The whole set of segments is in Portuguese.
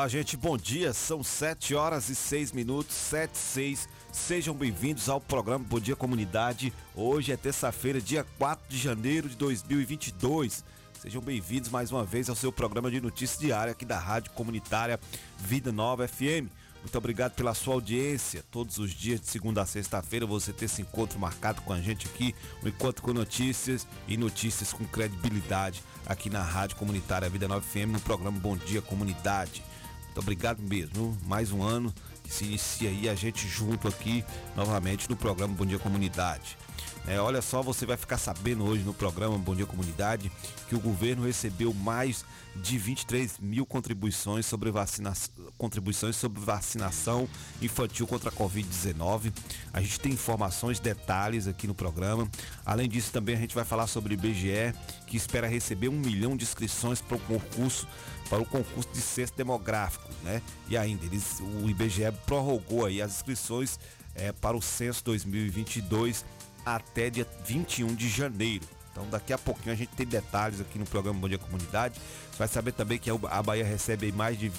Olá, gente, bom dia. São 7 horas e 6 minutos, 7 e 6. Sejam bem-vindos ao programa Bom Dia Comunidade. Hoje é terça-feira, dia 4 de janeiro de 2022. Sejam bem-vindos mais uma vez ao seu programa de notícias diária aqui da Rádio Comunitária Vida Nova FM. Muito obrigado pela sua audiência. Todos os dias, de segunda a sexta-feira, você ter esse encontro marcado com a gente aqui, um encontro com notícias e notícias com credibilidade aqui na Rádio Comunitária Vida Nova FM, no programa Bom Dia Comunidade. Muito obrigado mesmo. Mais um ano que se inicia aí a gente junto aqui novamente no programa Bom Dia Comunidade. É, olha só, você vai ficar sabendo hoje no programa Bom Dia Comunidade que o governo recebeu mais de 23 mil contribuições sobre, vacina... contribuições sobre vacinação infantil contra a Covid-19. A gente tem informações, detalhes aqui no programa. Além disso, também a gente vai falar sobre o IBGE, que espera receber um milhão de inscrições para o concurso para o concurso de censo demográfico, né? E ainda, eles, o IBGE prorrogou aí as inscrições é, para o censo 2022 até dia 21 de janeiro. Então daqui a pouquinho a gente tem detalhes aqui no programa Bom Dia Comunidade. Você vai saber também que a Bahia recebe mais de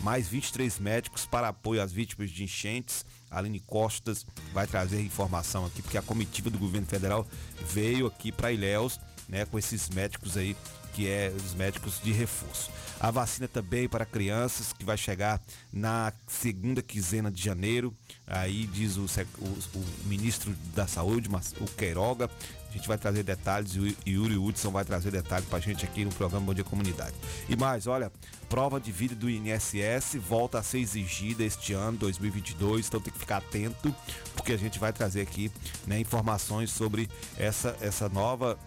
mais 23 médicos para apoio às vítimas de enchentes. Aline Costas vai trazer informação aqui, porque a comitiva do governo federal veio aqui para Ilhéus, né, com esses médicos aí, que é os médicos de reforço. A vacina também para crianças, que vai chegar na segunda quinzena de janeiro. Aí diz o, o- o ministro da Saúde, o Queiroga. A gente vai trazer detalhes e o Yuri Hudson vai trazer detalhes pra gente aqui no programa Bom Dia Comunidade. E mais, olha, prova de vida do INSS volta a ser exigida este ano, 2022, então tem que ficar atento, porque a gente vai trazer aqui né, informações sobre essa, essa nova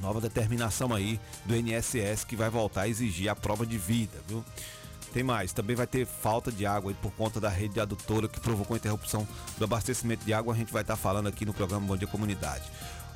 nova determinação aí do INSS que vai voltar a exigir a prova de vida, viu? Tem mais, também vai ter falta de água por conta da rede adutora que provocou a interrupção do abastecimento de água. A gente vai estar falando aqui no programa Bom Dia Comunidade.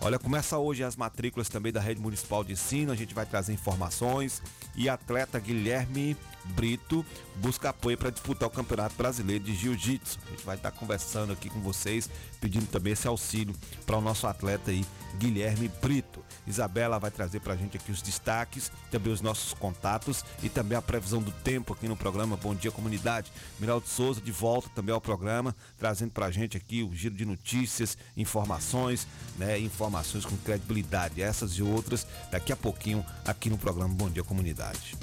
Olha, começa hoje as matrículas também da Rede Municipal de Ensino, a gente vai trazer informações e atleta Guilherme Brito busca apoio para disputar o Campeonato Brasileiro de Jiu-Jitsu. A gente vai estar conversando aqui com vocês, pedindo também esse auxílio para o nosso atleta aí, Guilherme Brito. Isabela vai trazer para a gente aqui os destaques, também os nossos contatos e também a previsão do tempo aqui no programa Bom Dia Comunidade. Miraldo Souza de volta também ao programa, trazendo para a gente aqui o giro de notícias, informações, né, informações com credibilidade, essas e outras, daqui a pouquinho aqui no programa Bom Dia Comunidade.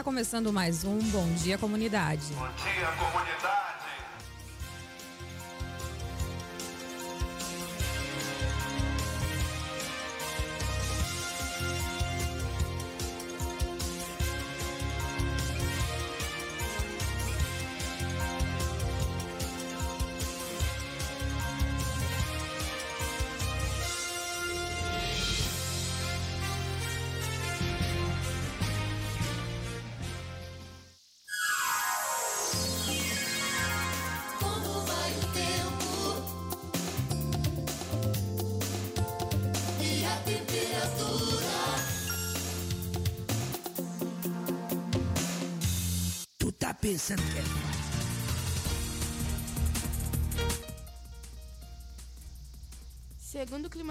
Está começando mais um Bom Dia Comunidade. Bom dia, comunidade.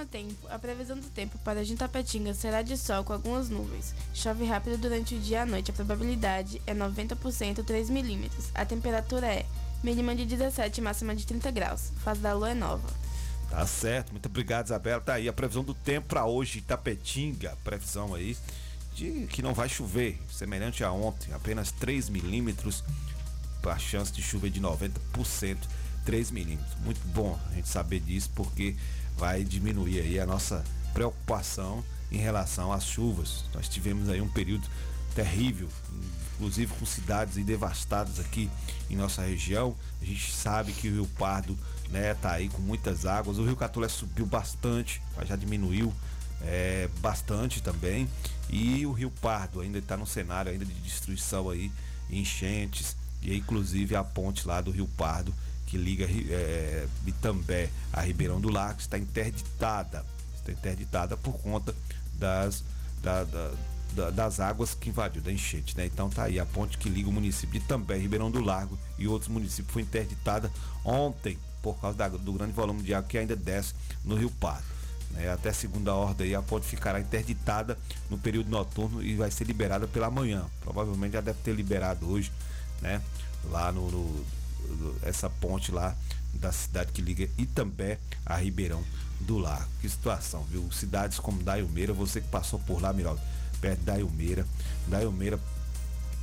Tempo, a previsão do tempo para Juntapetinga será de sol com algumas nuvens. Chove rápido durante o dia e a noite. A probabilidade é 90%, 3 milímetros. A temperatura é mínima de 17 e máxima de 30 graus. Fase da lua é nova. Tá certo, muito obrigado, Isabela. Tá aí a previsão do tempo para hoje, Itapetinga, previsão aí de que não vai chover, semelhante a ontem, apenas 3 milímetros, a chance de chuva é de 90%, 3 milímetros. Muito bom a gente saber disso, porque vai diminuir aí a nossa preocupação em relação às chuvas. Nós tivemos aí um período terrível, inclusive com cidades devastadas aqui em nossa região. A gente sabe que o Rio Pardo né, tá aí com muitas águas. O Rio Catulé subiu bastante, mas já diminuiu é, bastante também. E o Rio Pardo ainda está no cenário ainda de destruição aí, enchentes. E inclusive a ponte lá do Rio Pardo que liga é, Bitambé a Ribeirão do Lago está interditada. Está interditada por conta das, da, da, da, das águas que invadiu, da enchente. Né? Então tá aí a ponte que liga o município de També, Ribeirão do Lago e outros municípios foi interditada ontem por causa da, do grande volume de água que ainda desce no Rio Pardo. Né? Até segunda ordem a ponte ficará interditada no período noturno e vai ser liberada pela manhã. Provavelmente já deve ter liberado hoje, né? Lá no, no essa ponte lá da cidade que liga Itambé a Ribeirão do Lago. Que situação, viu? Cidades como Daiumeira, você que passou por lá, Miraldo, perto de Daiumeira. Daiumeira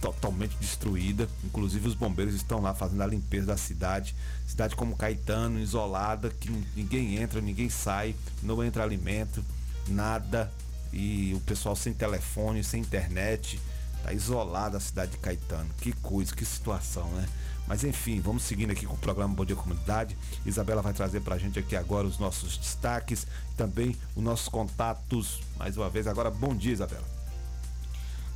totalmente destruída. Inclusive os bombeiros estão lá fazendo a limpeza da cidade. Cidade como Caetano, isolada, que ninguém entra, ninguém sai, não entra alimento, nada. E o pessoal sem telefone, sem internet. Tá isolada a cidade de Caetano. Que coisa, que situação, né? Mas enfim, vamos seguindo aqui com o programa Bom Dia Comunidade. Isabela vai trazer pra gente aqui agora os nossos destaques, também os nossos contatos. Mais uma vez, agora bom dia, Isabela.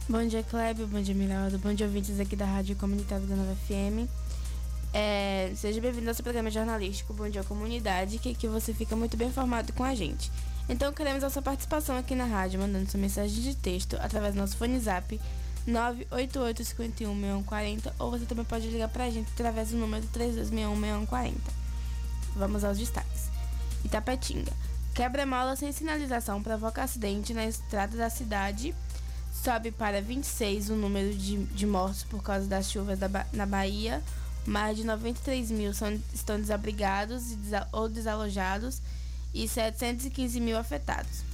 Bom dia, Kleber. Bom dia, Miraldo. Bom dia, ouvintes aqui da Rádio Comunitária da Nova FM. É, seja bem-vindo ao seu programa jornalístico Bom Dia Comunidade, que aqui você fica muito bem informado com a gente. Então, queremos a sua participação aqui na rádio, mandando sua mensagem de texto através do nosso fone zap 988-51-6140 ou você também pode ligar pra gente através do número 3261-6140. Vamos aos destaques. Itapetinga. Quebra-mola sem sinalização provoca acidente na estrada da cidade. Sobe para 26 o número de, de mortos por causa das chuvas da, na Bahia. Mais de 93 mil são, estão desabrigados ou desalojados e 715 mil afetados.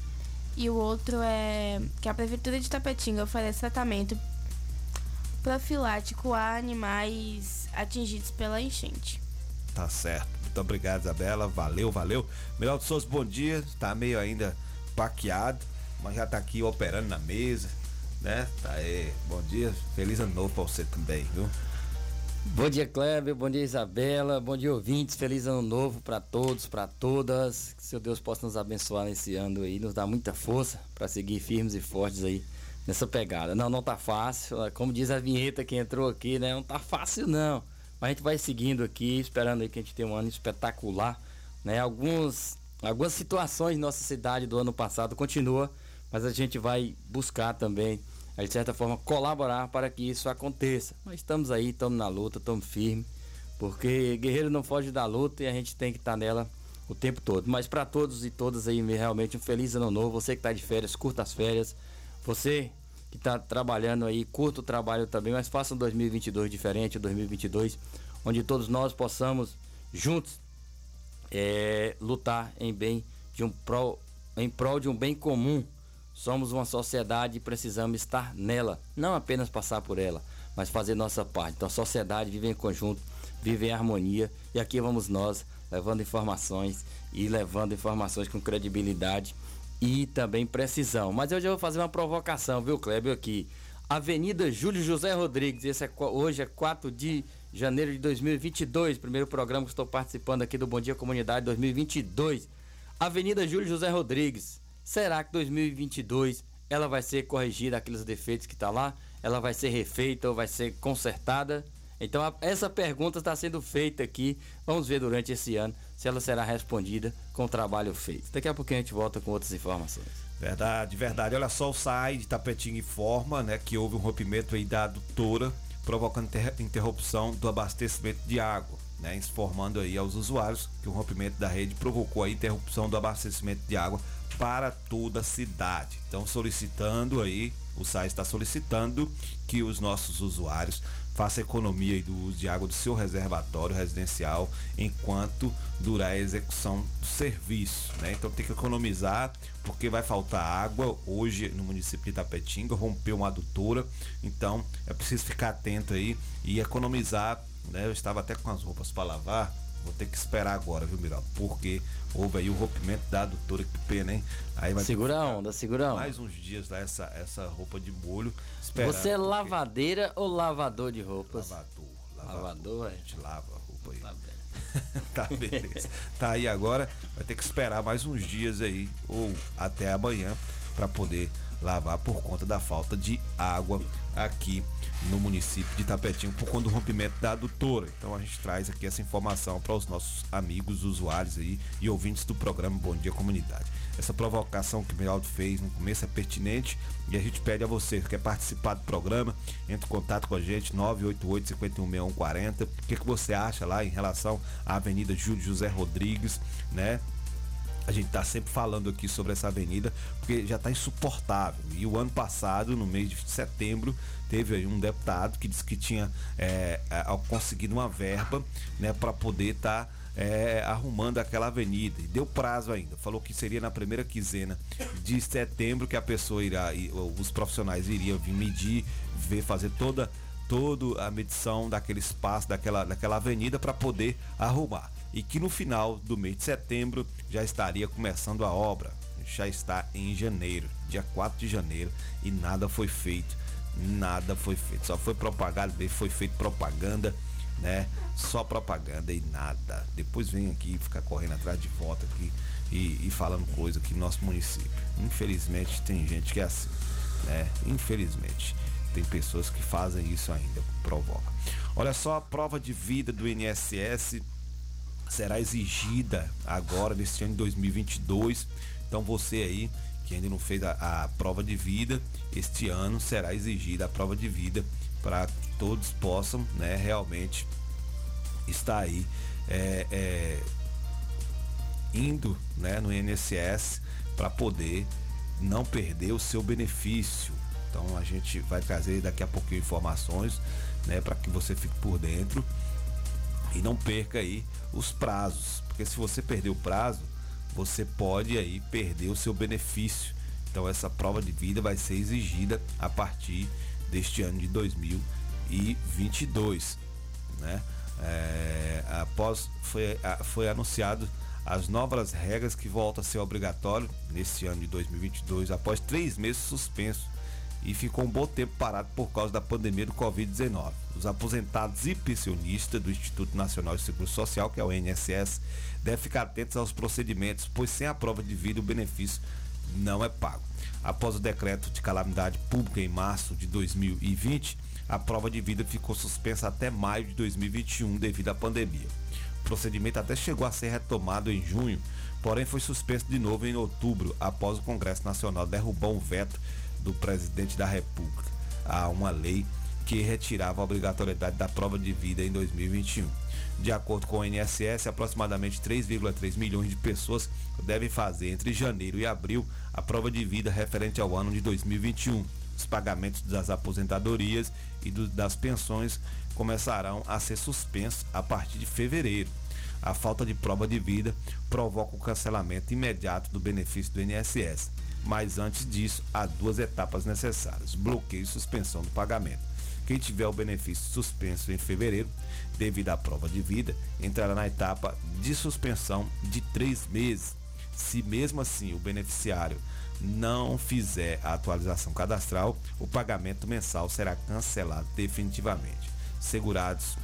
E o outro é que a Prefeitura de Tapetinga oferece tratamento profilático a animais atingidos pela enchente. Tá certo. Muito obrigado, Isabela. Valeu, valeu. Melhor de Souza, bom dia. Tá meio ainda paqueado, mas já tá aqui operando na mesa, né? Tá aí. Bom dia. Feliz ano novo pra você também, viu? Bom dia, Kleber. Bom dia, Isabela. Bom dia, ouvintes. Feliz ano novo para todos, para todas. Que seu Deus possa nos abençoar nesse ano aí, nos dar muita força para seguir firmes e fortes aí nessa pegada. Não, não tá fácil. Como diz a vinheta que entrou aqui, né? Não tá fácil não. Mas a gente vai seguindo aqui, esperando aí que a gente tenha um ano espetacular, né? Alguns algumas situações em nossa cidade do ano passado continua, mas a gente vai buscar também de certa forma colaborar para que isso aconteça. Nós estamos aí, estamos na luta, estamos firmes, porque guerreiro não foge da luta e a gente tem que estar nela o tempo todo. Mas para todos e todas aí, realmente um feliz ano novo. Você que está de férias, curta as férias. Você que está trabalhando aí, curta o trabalho também, mas faça um 2022 diferente, 2022, onde todos nós possamos juntos é, lutar em bem de um pro, em prol de um bem comum Somos uma sociedade e precisamos estar nela, não apenas passar por ela, mas fazer nossa parte. Então a sociedade vive em conjunto, vive em harmonia e aqui vamos nós levando informações e levando informações com credibilidade e também precisão. Mas eu já vou fazer uma provocação, viu, Kleber, aqui. Avenida Júlio José Rodrigues, esse é, hoje é 4 de janeiro de 2022, primeiro programa que estou participando aqui do Bom Dia Comunidade 2022. Avenida Júlio José Rodrigues, Será que 2022 ela vai ser corrigida aqueles defeitos que está lá? Ela vai ser refeita ou vai ser consertada? Então a, essa pergunta está sendo feita aqui. Vamos ver durante esse ano se ela será respondida com o trabalho feito. Daqui a pouquinho a gente volta com outras informações. Verdade, verdade. Olha só o SAI de Tapetinho informa, né, que houve um rompimento aí da adutora, provocando inter interrupção do abastecimento de água, né, informando aí aos usuários que o rompimento da rede provocou a interrupção do abastecimento de água para toda a cidade. Então, solicitando aí, o SAI está solicitando que os nossos usuários façam economia do uso de água do seu reservatório residencial enquanto durar a execução do serviço. Né? Então tem que economizar porque vai faltar água hoje no município de Itapetinga, rompeu uma adutora, então é preciso ficar atento aí e economizar. Né? Eu estava até com as roupas para lavar, vou ter que esperar agora, viu, Miraldo? Porque houve aí o rompimento da adutora, que pena, hein? Aí vai Segura a onda, segura a onda. Mais uns dias lá, essa, essa roupa de molho. Você é porque- lavadeira ou lavador de roupas? Lavador. Lavador, A é. gente lava a roupa aí. Tá bem. tá, beleza. Tá aí agora, vai ter que esperar mais uns dias aí, ou até amanhã, para poder lavar por conta da falta de água aqui no município de Tapetinho, por conta do rompimento da adutora. Então a gente traz aqui essa informação para os nossos amigos, usuários aí e ouvintes do programa Bom Dia Comunidade. Essa provocação que o Miraldo fez no começo é pertinente e a gente pede a você que quer participar do programa, entre em contato com a gente, 988 516140 O que, que você acha lá em relação à Avenida Júlio José Rodrigues, né? A gente tá sempre falando aqui sobre essa avenida, porque já tá insuportável. E o ano passado, no mês de setembro, teve aí um deputado que disse que tinha é, é, conseguido uma verba, né, para poder estar arrumando aquela avenida. E deu prazo ainda. Falou que seria na primeira quinzena de setembro que a pessoa irá, os profissionais iriam vir medir, ver, fazer toda toda a medição daquele espaço, daquela, daquela avenida para poder arrumar. E que no final do mês de setembro já estaria começando a obra. Já está em janeiro, dia 4 de janeiro, e nada foi feito. Nada foi feito. Só foi propagado, foi feito propaganda, né? Só propaganda e nada. Depois vem aqui ficar correndo atrás de volta aqui e, e falando coisa aqui no nosso município. Infelizmente tem gente que é assim, né? Infelizmente tem pessoas que fazem isso ainda, provoca. Olha só, a prova de vida do INSS será exigida agora neste ano de 2022. Então você aí que ainda não fez a, a prova de vida, este ano será exigida a prova de vida para todos possam, né, realmente estar aí é, é, indo, né, no INSS para poder não perder o seu benefício. Então a gente vai trazer daqui a pouquinho informações, né, para que você fique por dentro e não perca aí os prazos, porque se você perder o prazo, você pode aí perder o seu benefício. Então essa prova de vida vai ser exigida a partir deste ano de 2022, né? É, após foi, foi anunciado as novas regras que voltam a ser obrigatório neste ano de 2022 após três meses suspenso e ficou um bom tempo parado por causa da pandemia do Covid-19. Os aposentados e pensionistas do Instituto Nacional de Seguro Social, que é o INSS, devem ficar atentos aos procedimentos, pois sem a prova de vida o benefício não é pago. Após o decreto de calamidade pública em março de 2020, a prova de vida ficou suspensa até maio de 2021 devido à pandemia. O procedimento até chegou a ser retomado em junho, porém foi suspenso de novo em outubro, após o Congresso Nacional derrubar um veto do presidente da República a uma lei que retirava a obrigatoriedade da prova de vida em 2021. De acordo com o INSS, aproximadamente 3,3 milhões de pessoas devem fazer entre janeiro e abril a prova de vida referente ao ano de 2021. Os pagamentos das aposentadorias e do, das pensões começarão a ser suspensos a partir de fevereiro. A falta de prova de vida provoca o cancelamento imediato do benefício do INSS mas antes disso há duas etapas necessárias: bloqueio e suspensão do pagamento. Quem tiver o benefício suspenso em fevereiro, devido à prova de vida, entrará na etapa de suspensão de três meses. Se mesmo assim o beneficiário não fizer a atualização cadastral, o pagamento mensal será cancelado definitivamente. Segurados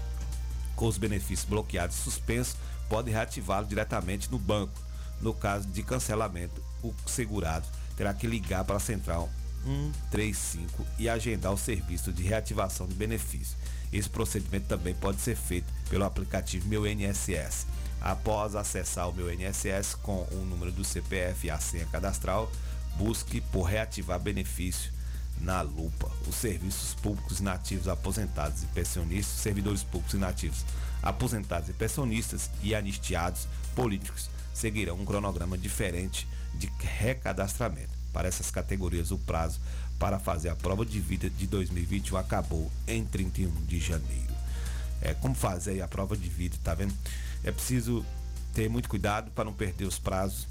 com os benefícios bloqueados e suspensos podem reativá-lo diretamente no banco. No caso de cancelamento, o segurado terá que ligar para a central 135 e agendar o serviço de reativação de benefício. Esse procedimento também pode ser feito pelo aplicativo Meu INSS. Após acessar o Meu INSS com o número do CPF e a senha cadastral, busque por reativar benefício na lupa. Os serviços públicos inativos aposentados e pensionistas, servidores públicos inativos aposentados e pensionistas e anistiados políticos seguirão um cronograma diferente de recadastramento. Para essas categorias, o prazo para fazer a prova de vida de 2021 acabou em 31 de janeiro. É, como fazer a prova de vida, tá vendo? É preciso ter muito cuidado para não perder os prazos.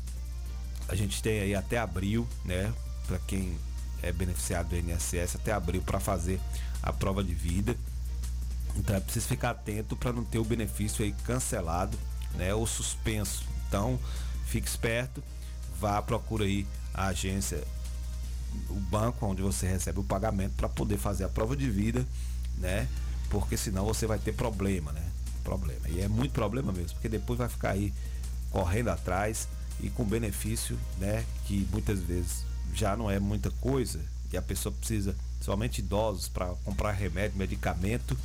A gente tem aí até abril, né? Para quem é beneficiado do INSS, até abril para fazer a prova de vida. Então é preciso ficar atento para não ter o benefício aí cancelado né, ou suspenso. Então, fique esperto, vá procura aí a agência, o banco onde você recebe o pagamento para poder fazer a prova de vida, né? Porque senão você vai ter problema, né? Problema. E é muito problema mesmo, porque depois vai ficar aí correndo atrás e com benefício, né? Que muitas vezes já não é muita coisa e a pessoa precisa, somente idosos, para comprar remédio, medicamento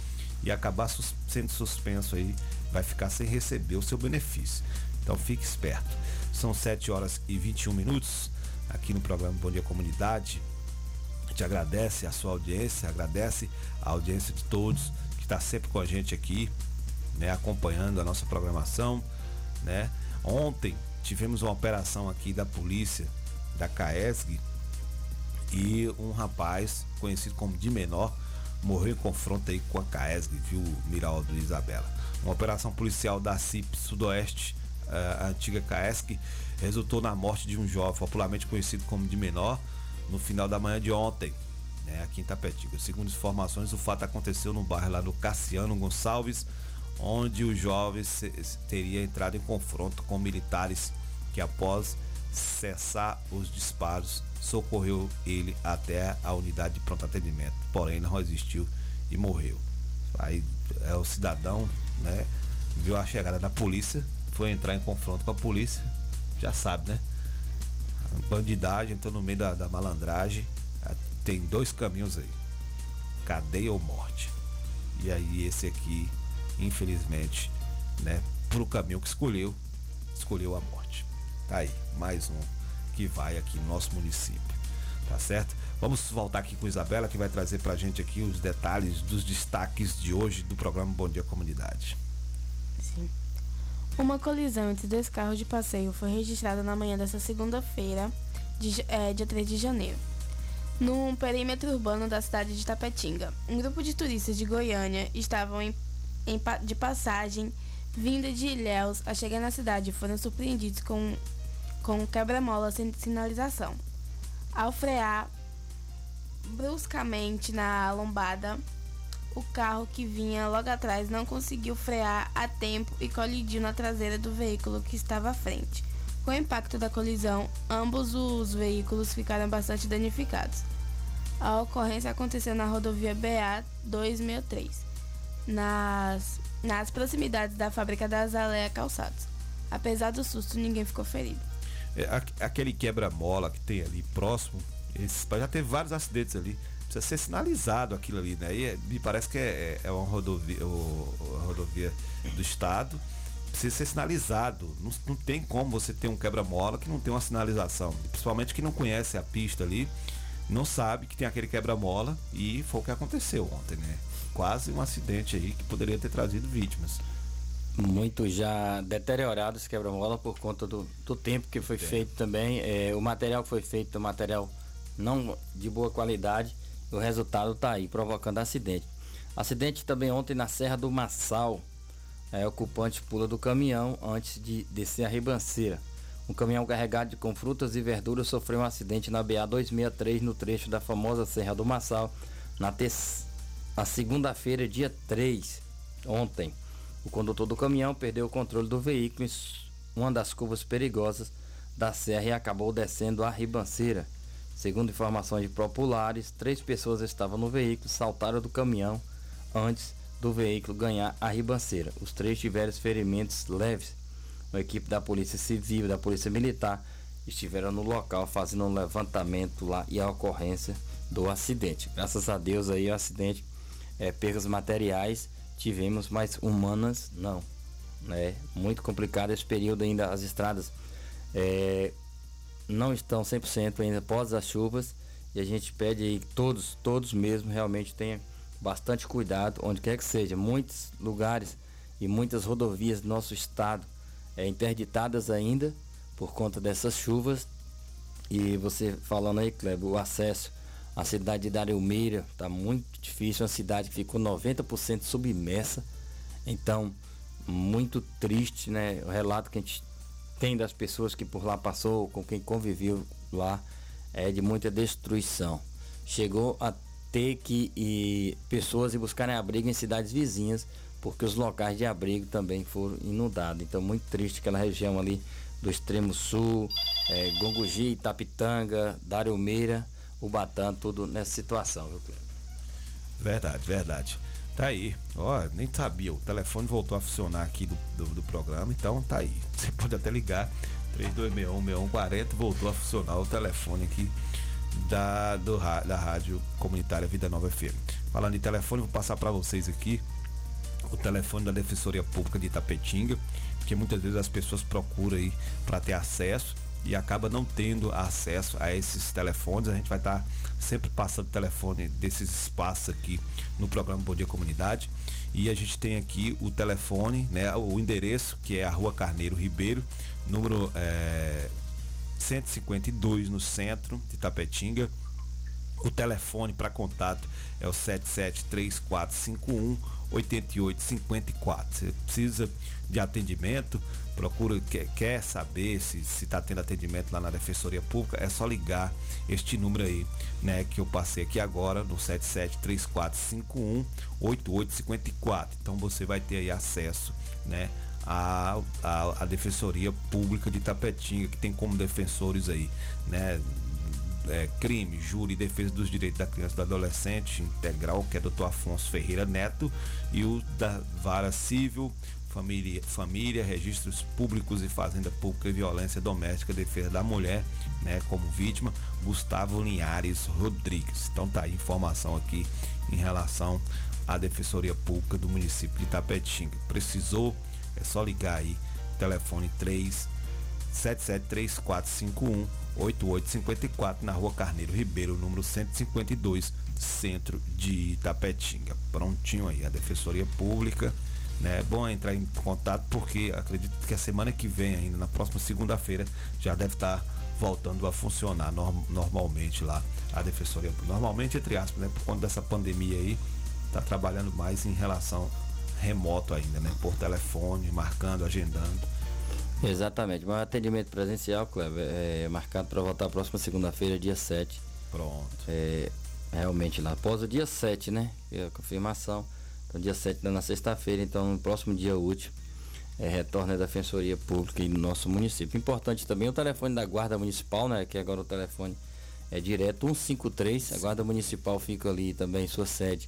e acabar sus sendo suspenso aí, vai ficar sem receber o seu benefício. Então fique esperto. São 7 horas e 21 minutos aqui no programa Bom Dia Comunidade. A gente agradece a sua audiência, agradece a audiência de todos que está sempre com a gente aqui, né, acompanhando a nossa programação, né? Ontem tivemos uma operação aqui da polícia da CAESG e um rapaz conhecido como de menor morreu em confronto aí com a CAESG, viu, Miraldo e Isabela. Uma operação policial da CIP Sudoeste, a antiga CAESG, resultou na morte de um jovem popularmente conhecido como de menor no final da manhã de ontem, né, aqui em. Segundo informações, o fato aconteceu no bairro lá do Cassiano Gonçalves, onde o jovem teria entrado em confronto com militares que após cessar os disparos socorreu ele até a unidade de pronto atendimento, porém não resistiu e morreu. Aí é o cidadão, né, viu a chegada da polícia, foi entrar em confronto com a polícia, já sabe, né? Bandidagem, entrou no meio da, da malandragem, tem dois caminhos aí, cadeia ou morte. E aí esse aqui, infelizmente, né, pro caminho que escolheu, escolheu a morte. Tá aí, mais um que vai aqui no nosso município. Tá certo? Vamos voltar aqui com Isabela que vai trazer pra gente aqui os detalhes dos destaques de hoje do programa Bom Dia Comunidade. Sim. Uma colisão entre dois carros de passeio foi registrada na manhã dessa segunda-feira, de, é, dia 3 de janeiro, no perímetro urbano da cidade de Tapetinga. Um grupo de turistas de Goiânia estavam em, em, de passagem vinda de Ilhéus a chegar na cidade foram surpreendidos com com um quebra-mola sem sinalização. Ao frear bruscamente na lombada, o carro que vinha logo atrás não conseguiu frear a tempo e colidiu na traseira do veículo que estava à frente. Com o impacto da colisão, ambos os veículos ficaram bastante danificados. A ocorrência aconteceu na rodovia BA 263, nas, nas proximidades da fábrica da Azaleia Calçados. Apesar do susto, ninguém ficou ferido. É, aquele quebra-mola que tem ali próximo, já teve vários acidentes ali. Precisa ser sinalizado aquilo ali, né? E é, me parece que é, é uma rodovia, uma rodovia do estado. Precisa ser sinalizado. Não, não tem como você ter um quebra-mola que não tem uma sinalização. Principalmente quem não conhece a pista ali, não sabe que tem aquele quebra-mola e foi o que aconteceu ontem, né? Quase um acidente aí que poderia ter trazido vítimas muito já deteriorado esse quebra-mola por conta do, do tempo que foi é. feito também. É, o material que foi feito é um material não de boa qualidade. O resultado está aí, provocando acidente. Acidente também ontem na Serra do Massal. É, ocupante pula do caminhão antes de descer a ribanceira. Um caminhão carregado com frutas e verduras sofreu um acidente na BA 263 no trecho da famosa Serra do Massal na, na segunda-feira, dia 3, ontem. O condutor do caminhão perdeu o controle do veículo em uma das curvas perigosas da serra e acabou descendo a ribanceira. Segundo informações de populares, três pessoas estavam no veículo saltaram do caminhão antes do veículo ganhar a ribanceira. Os três tiveram ferimentos leves. Uma equipe da Polícia Civil e da Polícia Militar estiveram no local fazendo um levantamento lá e a ocorrência do acidente. Graças a Deus aí o acidente é perdas materiais tivemos, mas humanas não. É muito complicado esse período ainda, as estradas é, não estão 100% ainda após as chuvas e a gente pede aí todos, todos mesmo realmente tenham bastante cuidado, onde quer que seja. Muitos lugares e muitas rodovias do nosso estado é, interditadas ainda por conta dessas chuvas. E você falando aí, Kleber, o acesso a cidade de Darelmeira está muito difícil, uma cidade que ficou 90% submersa. Então, muito triste, né? O relato que a gente tem das pessoas que por lá passou, com quem conviveu lá, é de muita destruição. Chegou a ter que ir pessoas ir buscarem abrigo em cidades vizinhas porque os locais de abrigo também foram inundados. Então, muito triste aquela região ali do extremo sul, é, Gongugi, Itapitanga, Dariomeira, Ubatã, tudo nessa situação, viu? Verdade, verdade. Tá aí. Ó, nem sabia. O telefone voltou a funcionar aqui do, do, do programa, então tá aí. Você pode até ligar. 3261-6140 voltou a funcionar o telefone aqui da, do, da Rádio Comunitária Vida Nova FM. Falando em telefone, vou passar para vocês aqui o telefone da Defensoria Pública de Itapetinga, porque muitas vezes as pessoas procuram aí para ter acesso e acaba não tendo acesso a esses telefones. A gente vai estar tá sempre passando o telefone desses espaços aqui no programa Bom Dia Comunidade. E a gente tem aqui o telefone, né, o endereço, que é a Rua Carneiro Ribeiro, número é, 152 no centro de Tapetinga. O telefone para contato é o 773451 8854. Você precisa de atendimento, procura, quer, quer saber se está tendo atendimento lá na Defensoria Pública, é só ligar este número aí, né, que eu passei aqui agora no 773451 8854. Então você vai ter aí acesso, né, à, à, à Defensoria Pública de Tapetinga, que tem como defensores aí, né, é, crime, júri e defesa dos direitos da criança e do adolescente integral, que é Dr. Afonso Ferreira Neto, e o da Vara Civil, Família, família Registros Públicos e Fazenda Pública e Violência Doméstica, Defesa da Mulher, né, como vítima, Gustavo Linhares Rodrigues. Então tá aí informação aqui em relação à Defensoria Pública do município de Itapetinga. Precisou, é só ligar aí, telefone 3 773451 8854 na Rua Carneiro Ribeiro, número 152, centro de Itapetinga. Prontinho aí, a Defensoria Pública. Né? É bom entrar em contato porque acredito que a semana que vem, ainda na próxima segunda-feira, já deve estar voltando a funcionar norm normalmente lá a Defensoria. Normalmente, entre aspas, né? Por conta dessa pandemia aí, está trabalhando mais em relação remoto ainda, né? Por telefone, marcando, agendando Exatamente, mas atendimento presencial, Cleber, é marcado para voltar a próxima segunda-feira, dia 7. Pronto. É, realmente lá, após o dia 7, né? É a confirmação. Então, dia 7 na sexta-feira, então no próximo dia útil, é, retorna a Defensoria Pública no nosso município. Importante também o telefone da Guarda Municipal, né? Que agora o telefone é direto 153. A Guarda Municipal fica ali também, sua sede,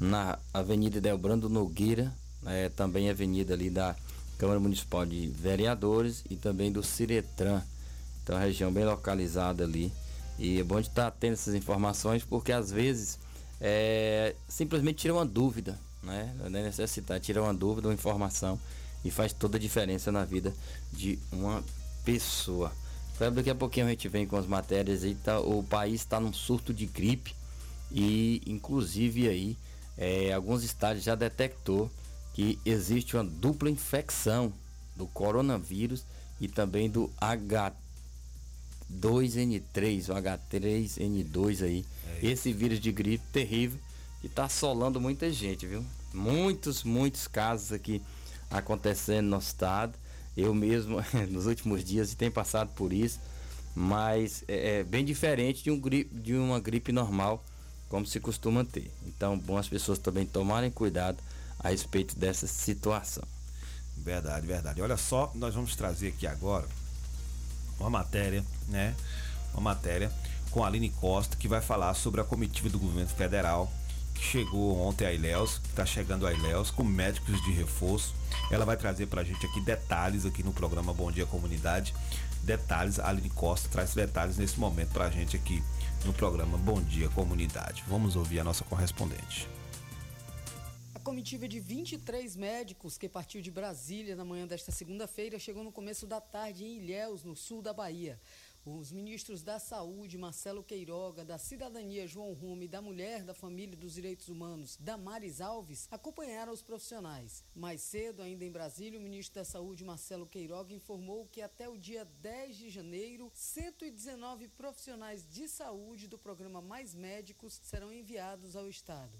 na Avenida Delbrando Nogueira, é, também avenida ali da Câmara Municipal de Vereadores e também do Ciretran. Então, região bem localizada ali. E é bom de estar tendo essas informações porque às vezes é, simplesmente tira uma dúvida, né? Não é necessidade, tira uma dúvida, uma informação e faz toda a diferença na vida de uma pessoa. Daqui a pouquinho a gente vem com as matérias aí, tá, o país está num surto de gripe e inclusive aí é, alguns estados já detectou que existe uma dupla infecção do coronavírus e também do H2N3, o H3N2 aí. É Esse vírus de gripe terrível está assolando muita gente, viu? Muitos, muitos casos aqui acontecendo no nosso estado. Eu mesmo, nos últimos dias, tenho passado por isso, mas é, é bem diferente de, um gripe, de uma gripe normal, como se costuma ter. Então, bom as pessoas também tomarem cuidado a respeito dessa situação. Verdade, verdade. Olha só, nós vamos trazer aqui agora uma matéria, né? Uma matéria com a Aline Costa, que vai falar sobre a comitiva do governo federal que chegou ontem a Ilhéus, que está chegando a Ilhéus com médicos de reforço. Ela vai trazer para a gente aqui detalhes aqui no programa Bom Dia Comunidade. Detalhes, a Aline Costa traz detalhes nesse momento para a gente aqui no programa Bom Dia Comunidade. Vamos ouvir a nossa correspondente comitiva de 23 médicos que partiu de Brasília na manhã desta segunda-feira chegou no começo da tarde em Ilhéus, no sul da Bahia. Os ministros da Saúde, Marcelo Queiroga, da Cidadania, João Rume, da Mulher, da Família e dos Direitos Humanos, Damares Alves, acompanharam os profissionais. Mais cedo, ainda em Brasília, o ministro da Saúde, Marcelo Queiroga, informou que até o dia 10 de janeiro, 119 profissionais de saúde do programa Mais Médicos serão enviados ao Estado.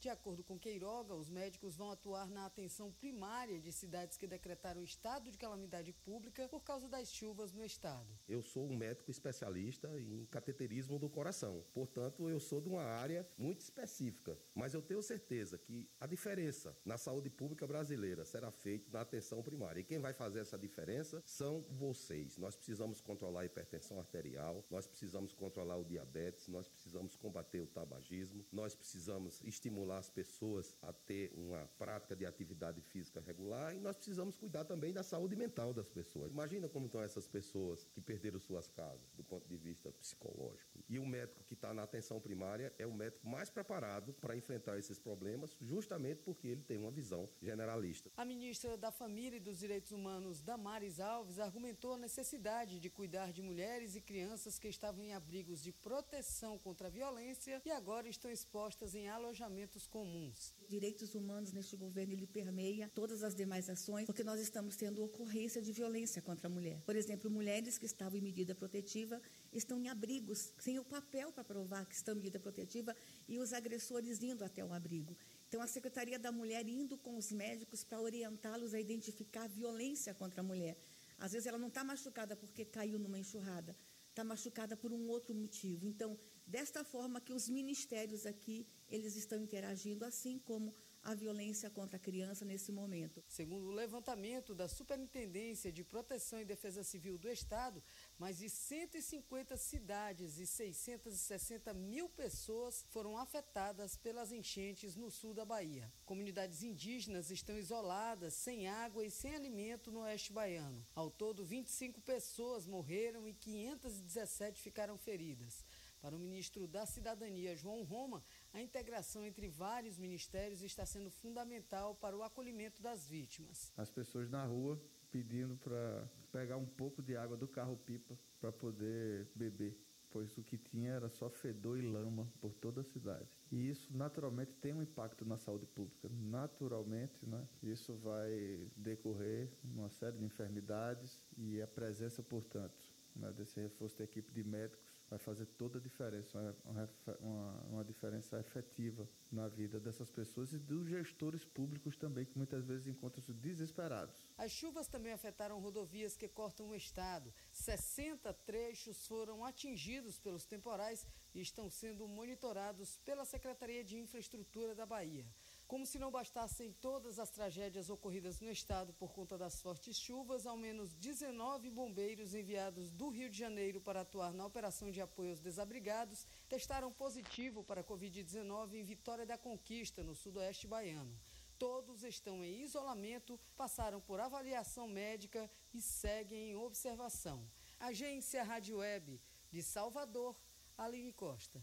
De acordo com Queiroga, os médicos vão atuar na atenção primária de cidades que decretaram estado de calamidade pública por causa das chuvas no estado. Eu sou um médico especialista em cateterismo do coração, portanto, eu sou de uma área muito específica, mas eu tenho certeza que a diferença na saúde pública brasileira será feita na atenção primária. E quem vai fazer essa diferença são vocês. Nós precisamos controlar a hipertensão arterial, nós precisamos controlar o diabetes, nós precisamos combater o tabagismo, nós precisamos estimular estimular as pessoas a ter uma prática de atividade física regular e nós precisamos cuidar também da saúde mental das pessoas. Imagina como estão essas pessoas que perderam suas casas do ponto de vista psicológico. E o médico que está na atenção primária é o médico mais preparado para enfrentar esses problemas, justamente porque ele tem uma visão generalista. A ministra da Família e dos Direitos Humanos, Damares Alves, argumentou a necessidade de cuidar de mulheres e crianças que estavam em abrigos de proteção contra a violência e agora estão expostas em alojamentos comuns. Direitos humanos neste governo ele permeia todas as demais ações, porque nós estamos tendo ocorrência de violência contra a mulher. Por exemplo, mulheres que estavam em medida protetiva estão em abrigos, sem o papel para provar que estão em medida protetiva e os agressores indo até o abrigo. Então, a Secretaria da Mulher indo com os médicos para orientá-los a identificar a violência contra a mulher. Às vezes ela não está machucada porque caiu numa enxurrada, está machucada por um outro motivo. Então, desta forma que os ministérios aqui eles estão interagindo, assim como a violência contra a criança nesse momento. Segundo o levantamento da Superintendência de Proteção e Defesa Civil do Estado, mais de 150 cidades e 660 mil pessoas foram afetadas pelas enchentes no sul da Bahia. Comunidades indígenas estão isoladas, sem água e sem alimento no oeste baiano. Ao todo, 25 pessoas morreram e 517 ficaram feridas. Para o ministro da Cidadania, João Roma, a integração entre vários ministérios está sendo fundamental para o acolhimento das vítimas. As pessoas na rua pedindo para pegar um pouco de água do carro-pipa para poder beber, pois o que tinha era só fedor e lama por toda a cidade. E isso naturalmente tem um impacto na saúde pública. Naturalmente, né, isso vai decorrer uma série de enfermidades e a presença, portanto, né, desse reforço da equipe de médicos vai fazer toda a diferença, uma, uma, uma, diferença efetiva na vida dessas pessoas e dos gestores públicos também, que muitas vezes encontram-se desesperados. As chuvas também afetaram rodovias que cortam o estado. 60 trechos foram atingidos pelos temporais e estão sendo monitorados pela Secretaria de Infraestrutura da Bahia. Como se não bastassem todas as tragédias ocorridas no estado por conta das fortes chuvas, ao menos 19 bombeiros enviados do Rio de Janeiro para atuar na operação de apoio aos desabrigados testaram positivo para a Covid-19 em Vitória da Conquista, no sudoeste baiano. Todos estão em isolamento, passaram por avaliação médica e seguem em observação. Agência Rádio Web de Salvador, Aline Costa.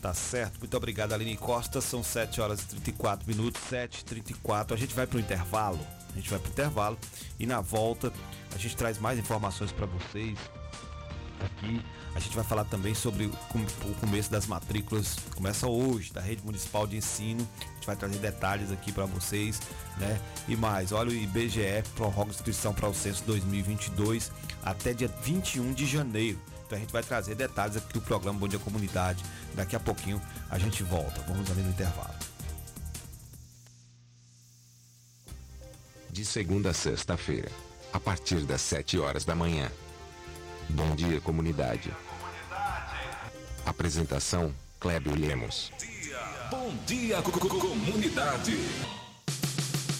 Tá certo, muito obrigado Aline Costa, são 7 horas e 34 minutos, 7 e 34 a gente vai para o intervalo, a gente vai para o intervalo e na volta a gente traz mais informações para vocês aqui, a gente vai falar também sobre o começo das matrículas, começa hoje, da Rede Municipal de Ensino, a gente vai trazer detalhes aqui para vocês, né, e mais, olha o IBGE prorroga inscrição para o censo 2022 até dia 21 de janeiro, então a gente vai trazer detalhes aqui do programa Bom Dia Comunidade. Daqui a pouquinho a gente volta. Vamos ali no intervalo. De segunda a sexta-feira, a partir das 7 horas da manhã. Bom Dia Comunidade. Apresentação: Clébio Lemos. Bom Dia Comunidade.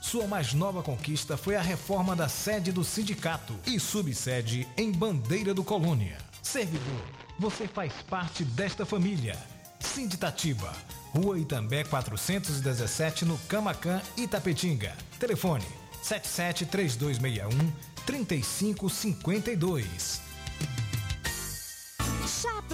sua mais nova conquista foi a reforma da sede do sindicato e subsede em Bandeira do Colônia. Servidor, você faz parte desta família. Sinditatiba, Rua Itambé 417 no Camacan, Itapetinga. Telefone 77 3552.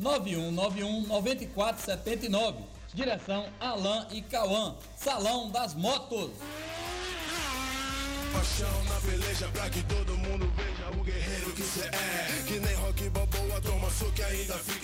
91919479. Direção Alain e Cauã. Salão das Motos. Paixão na peleja pra que todo mundo veja o guerreiro que cê é. Que nem rock toma que ainda fica.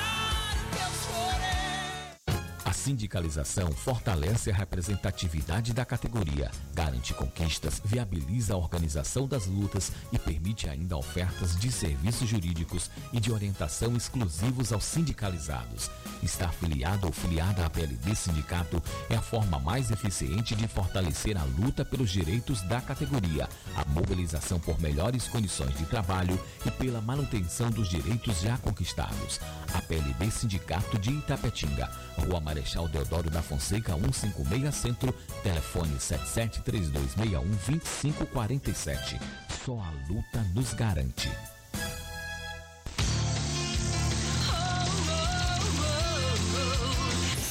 Sindicalização fortalece a representatividade da categoria, garante conquistas, viabiliza a organização das lutas e permite ainda ofertas de serviços jurídicos e de orientação exclusivos aos sindicalizados. Estar filiado ou filiada à PLD Sindicato é a forma mais eficiente de fortalecer a luta pelos direitos da categoria, a mobilização por melhores condições de trabalho e pela manutenção dos direitos já conquistados. A PLD Sindicato de Itapetinga, Rua Marechal Deodoro da Fonseca, 156 Centro, telefone 7732612547. Só a luta nos garante. Oh, oh, oh,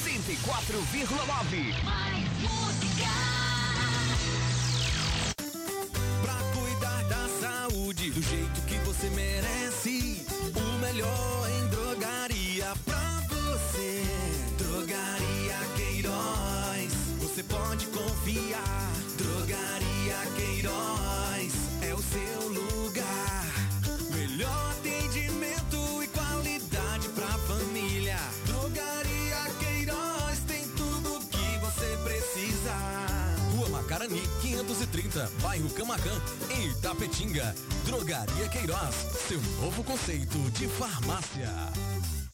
104,9 530, bairro Camacan, em Itapetinga. Drogaria Queiroz, seu novo conceito de farmácia.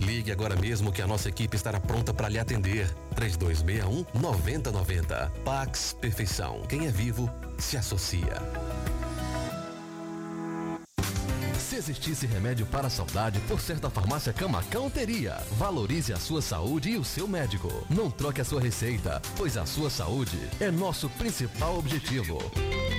Ligue agora mesmo que a nossa equipe estará pronta para lhe atender. 3261 9090. Pax Perfeição. Quem é vivo se associa. Se existisse remédio para a saudade, por certa farmácia Camacão teria. Valorize a sua saúde e o seu médico. Não troque a sua receita, pois a sua saúde é nosso principal objetivo.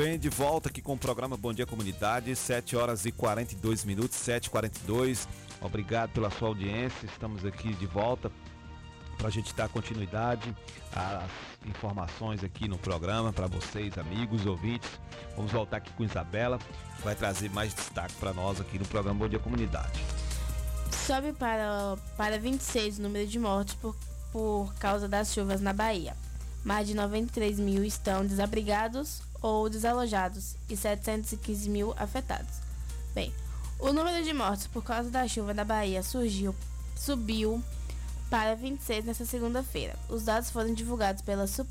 bem, de volta aqui com o programa Bom Dia Comunidade, 7 horas e 42 minutos, 7h42. Obrigado pela sua audiência. Estamos aqui de volta para a gente dar continuidade às informações aqui no programa para vocês, amigos, ouvintes. Vamos voltar aqui com Isabela, que vai trazer mais destaque para nós aqui no programa Bom Dia Comunidade. Sobe para, para 26 o número de mortes por, por causa das chuvas na Bahia. Mais de 93 mil estão desabrigados ou desalojados e 715 mil afetados. Bem, o número de mortes por causa da chuva na Bahia surgiu, subiu para 26 nesta segunda-feira. Os dados foram divulgados pela Su-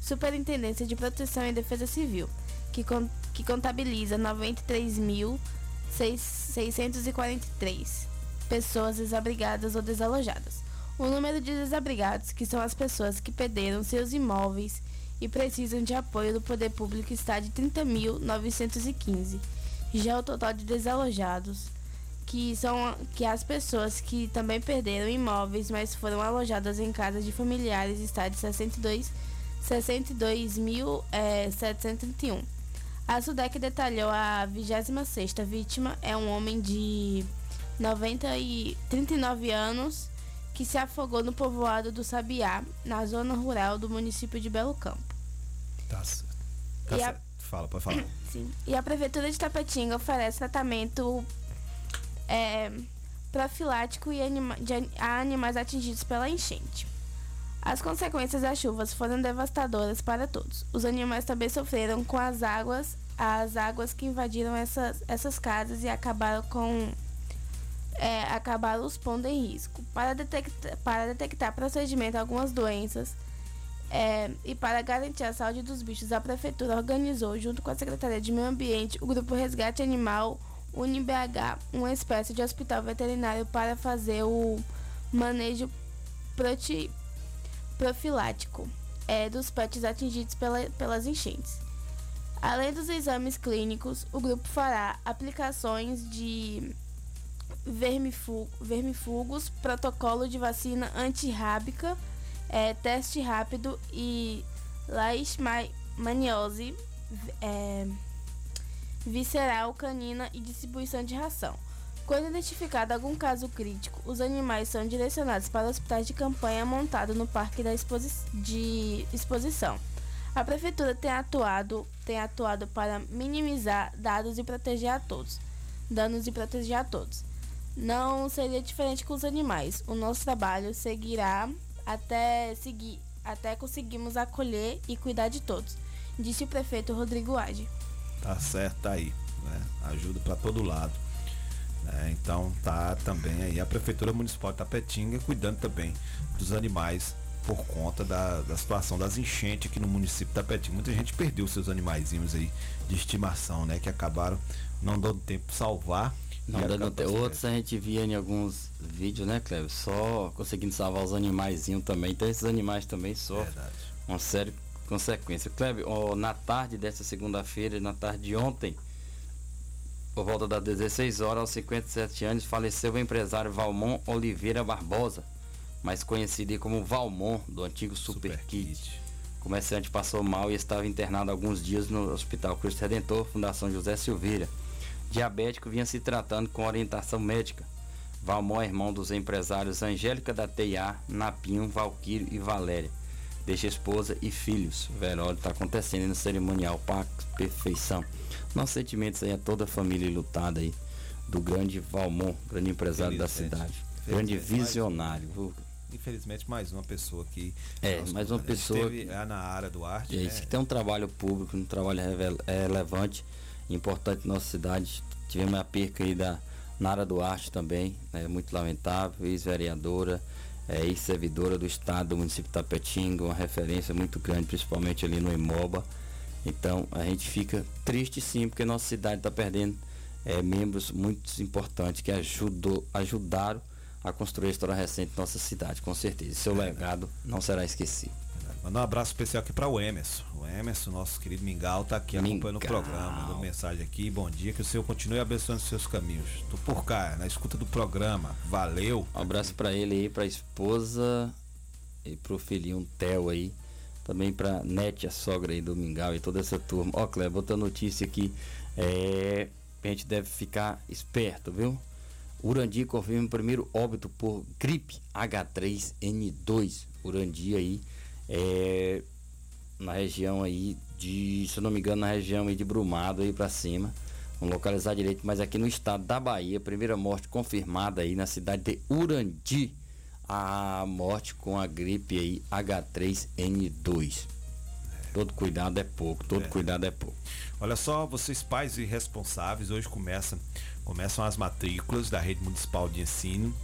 Superintendência de Proteção e Defesa Civil, que, con- que contabiliza 93.643 pessoas desabrigadas ou desalojadas. O número de desabrigados, que são as pessoas que perderam seus imóveis e precisam de apoio do poder público, está de 30.915. Já o total de desalojados, que são que as pessoas que também perderam imóveis, mas foram alojadas em casas de familiares, está de 62 62.731. A SUDEC detalhou a 26ª vítima é um homem de 90 e 39 anos que se afogou no povoado do Sabiá, na zona rural do município de Belo Campo. Tá, tá E a- certo. Fala, pode falar. Sim. E a Prefeitura de Tapetinga oferece tratamento é, profilático e anima- de a animais atingidos pela enchente. As consequências das chuvas foram devastadoras para todos. Os animais também sofreram com as águas, as águas que invadiram essas, essas casas e acabaram com é, acabaram os pondo em risco. Para detectar, para detectar procedimento algumas doenças é, e para garantir a saúde dos bichos, a Prefeitura organizou, junto com a Secretaria de Meio Ambiente, o Grupo Resgate Animal UniBH, uma espécie de hospital veterinário para fazer o manejo proti- profilático é, dos pets atingidos pela- pelas enchentes. Além dos exames clínicos, o grupo fará aplicações de vermifu- vermifugos, protocolo de vacina antirrábica, é, teste rápido e leishmaniose é, visceral canina e distribuição de ração. Quando identificado algum caso crítico, os animais são direcionados para hospitais de campanha montado no parque da exposi- de exposição. A prefeitura tem atuado, tem atuado para minimizar dados e proteger a todos. Danos e proteger a todos. Não seria diferente com os animais. O nosso trabalho seguirá até seguir até conseguirmos acolher e cuidar de todos, disse o prefeito Rodrigo Age. Tá certo tá aí, né? Ajuda para todo lado. né? então tá também aí a Prefeitura Municipal de Tapetinga cuidando também dos animais por conta da, da situação das enchentes aqui no município de Tapetinga. Muita gente perdeu seus animaizinhos aí de estimação, né? Que acabaram não dando tempo de salvar. Não dando Outros a gente via em alguns vídeos, né, Cleber? Só conseguindo salvar os animaizinhos também. Então esses animais também sofrem uma série de consequências. Cleber, ó, na tarde dessa segunda-feira, na tarde de ontem, por volta das 16 horas, aos 57 anos, faleceu o empresário Valmon Oliveira Barbosa, mais conhecido como Valmon, do antigo Super, Kit. O comerciante passou mal e estava internado alguns dias no Hospital Cristo Redentor, Fundação José Silveira. Diabético vinha se tratando com orientação médica. Valmon é irmão dos empresários Angélica da TIA, Napinho, Valquírio e Valéria. Deixa esposa e filhos. Velório está acontecendo no cerimonial Pax Perfeição. Nossos sentimentos aí a toda a família lutada aí do grande Valmon, grande empresário da cidade. Grande mais- visionário. viu? Infelizmente, mais uma pessoa que. É, mais uma pessoa Teve, que- é na área do arte. É né? isso que tem um trabalho público, um trabalho é, relevante, importante na nossa cidade. Tivemos a perca aí da Nara Duarte também, né, muito lamentável, ex-vereadora, é, ex-servidora do Estado, do município de Tapetinga, uma referência muito grande, principalmente ali no Imoba. Então a gente fica triste sim, porque nossa cidade está perdendo é, membros muito importantes que ajudou, ajudaram a construir a história recente da nossa cidade, com certeza. Seu legado não será esquecido. Mandar um abraço especial aqui para o Emerson. O Emerson, nosso querido Mingau, tá aqui acompanhando o programa, mandou mensagem aqui. Bom dia, que o Senhor continue abençoando os seus caminhos. Tô por cá, na escuta do programa. Valeu. Um abraço pra ele aí, pra esposa e pro filhinho Theo aí. Também pra Nete, a sogra aí do Mingau e toda essa turma. Ó, Cleber, outra notícia aqui. É. A gente deve ficar esperto, viu? Urandi confirma o primeiro óbito por gripe H3N2. Urandi aí. É. Na região aí de. Se eu não me engano, na região aí de Brumado aí pra cima. Vamos localizar direito, mas aqui no estado da Bahia, primeira morte confirmada aí na cidade de Urandi. A morte com a gripe aí H3N2. Todo cuidado é pouco, todo cuidado é pouco. Olha só, vocês pais e responsáveis, hoje começam, começam as matrículas da rede municipal de ensino,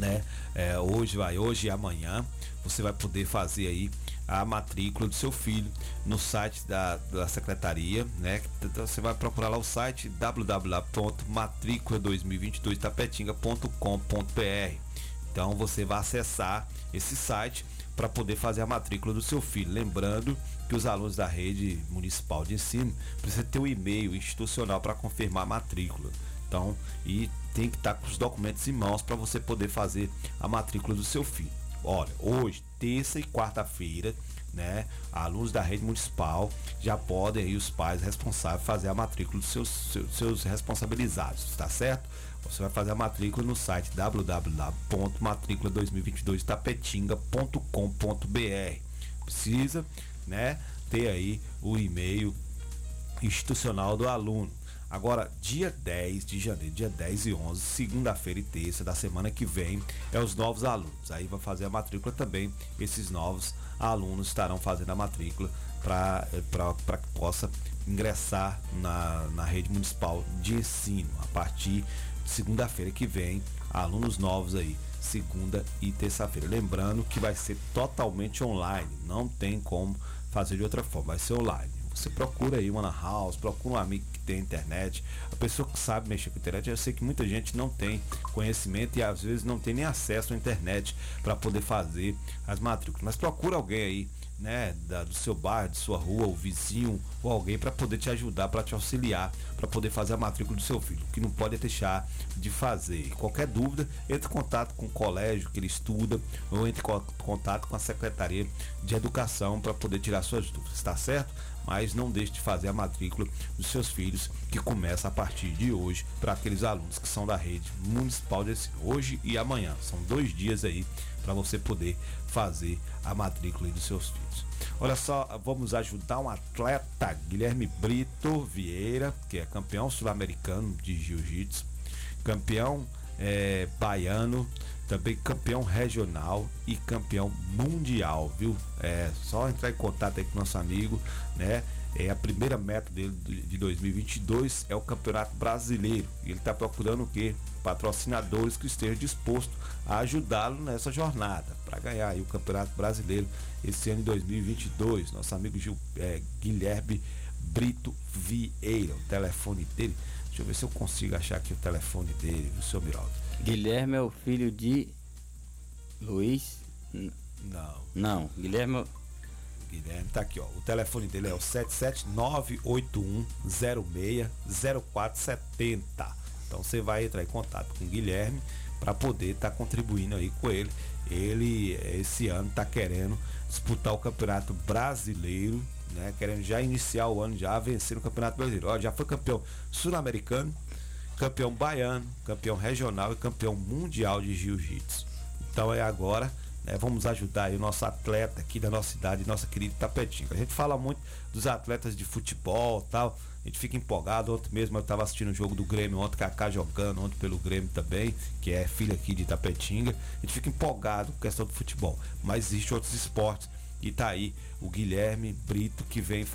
né? É, hoje vai, hoje e amanhã, você vai poder fazer aí a matrícula do seu filho no site da, da secretaria, né? Então, Você vai procurar lá o site www.matricula2022tapetinga.com.br. Então você vai acessar esse site para poder fazer a matrícula do seu filho. Lembrando que os alunos da rede municipal de ensino precisam ter um e-mail institucional para confirmar a matrícula. Então, e tem que estar com os documentos em mãos para você poder fazer a matrícula do seu filho. Olha, hoje, terça e quarta-feira, né, alunos da rede municipal já podem aí os pais responsáveis fazer a matrícula dos seus, seus, seus responsabilizados, tá certo? Você vai fazer a matrícula no site www.matricula2022tapetinga.com.br. Precisa, né, ter aí o e-mail institucional do aluno. Agora, dia 10 de janeiro, dia 10 e 11, segunda-feira e terça da semana que vem, é os novos alunos. Aí vai fazer a matrícula também. Esses novos alunos estarão fazendo a matrícula para que possa ingressar na, na rede municipal de ensino a partir de segunda-feira que vem. Alunos novos aí, segunda e terça-feira. Lembrando que vai ser totalmente online, não tem como fazer de outra forma, vai ser online. Você procura aí uma house, procura um amigo que tem internet, a pessoa que sabe mexer com internet. Eu sei que muita gente não tem conhecimento e às vezes não tem nem acesso à internet para poder fazer as matrículas. Mas procura alguém aí, né, da, do seu bairro, de sua rua, o vizinho ou alguém para poder te ajudar, para te auxiliar, para poder fazer a matrícula do seu filho, que não pode deixar de fazer. E qualquer dúvida, entre em contato com o colégio que ele estuda ou entre em co- contato com a Secretaria de Educação para poder tirar suas dúvidas, tá certo? Mas não deixe de fazer a matrícula dos seus filhos, que começa a partir de hoje para aqueles alunos que são da rede municipal de ensino. Hoje e amanhã, são dois dias aí para você poder fazer a matrícula dos seus filhos. Olha só, vamos ajudar um atleta, Guilherme Brito Vieira, que é campeão sul-americano de jiu-jitsu, campeão é, baiano, também campeão regional e campeão mundial, viu? É só entrar em contato aí com nosso amigo, né? É a primeira meta dele de 2022 é o Campeonato Brasileiro. Ele está procurando o quê? Patrocinadores que estejam dispostos a ajudá-lo nessa jornada para ganhar o Campeonato Brasileiro esse ano de 2022. Nosso amigo Gil, é, Guilherme Brito Vieira, o telefone dele. Deixa eu ver se eu consigo achar aqui o telefone dele, viu, seu Miraldo? Guilherme é o filho de Luiz? N- Não. Não, Guilherme é o- Guilherme tá aqui, ó. O telefone dele é o 77981060470. Então você vai entrar em contato com o Guilherme para poder estar contribuindo aí com ele. Ele esse ano tá querendo disputar o Campeonato Brasileiro, né? Querendo já iniciar o ano já vencer o Campeonato Brasileiro. Ó, já foi campeão sul-americano, campeão baiano, campeão regional e campeão mundial de jiu-jitsu. Então é agora, né, vamos ajudar aí o nosso atleta aqui da nossa cidade, nossa querida Tapetinga. A gente fala muito dos atletas de futebol tal, a gente fica empolgado. Ontem mesmo eu estava assistindo o jogo do Grêmio, ontem Kaká jogando, ontem pelo Grêmio também, que é filho aqui de Tapetinga. A gente fica empolgado com questão do futebol, mas existe outros esportes. E tá aí o Guilherme Brito que vem,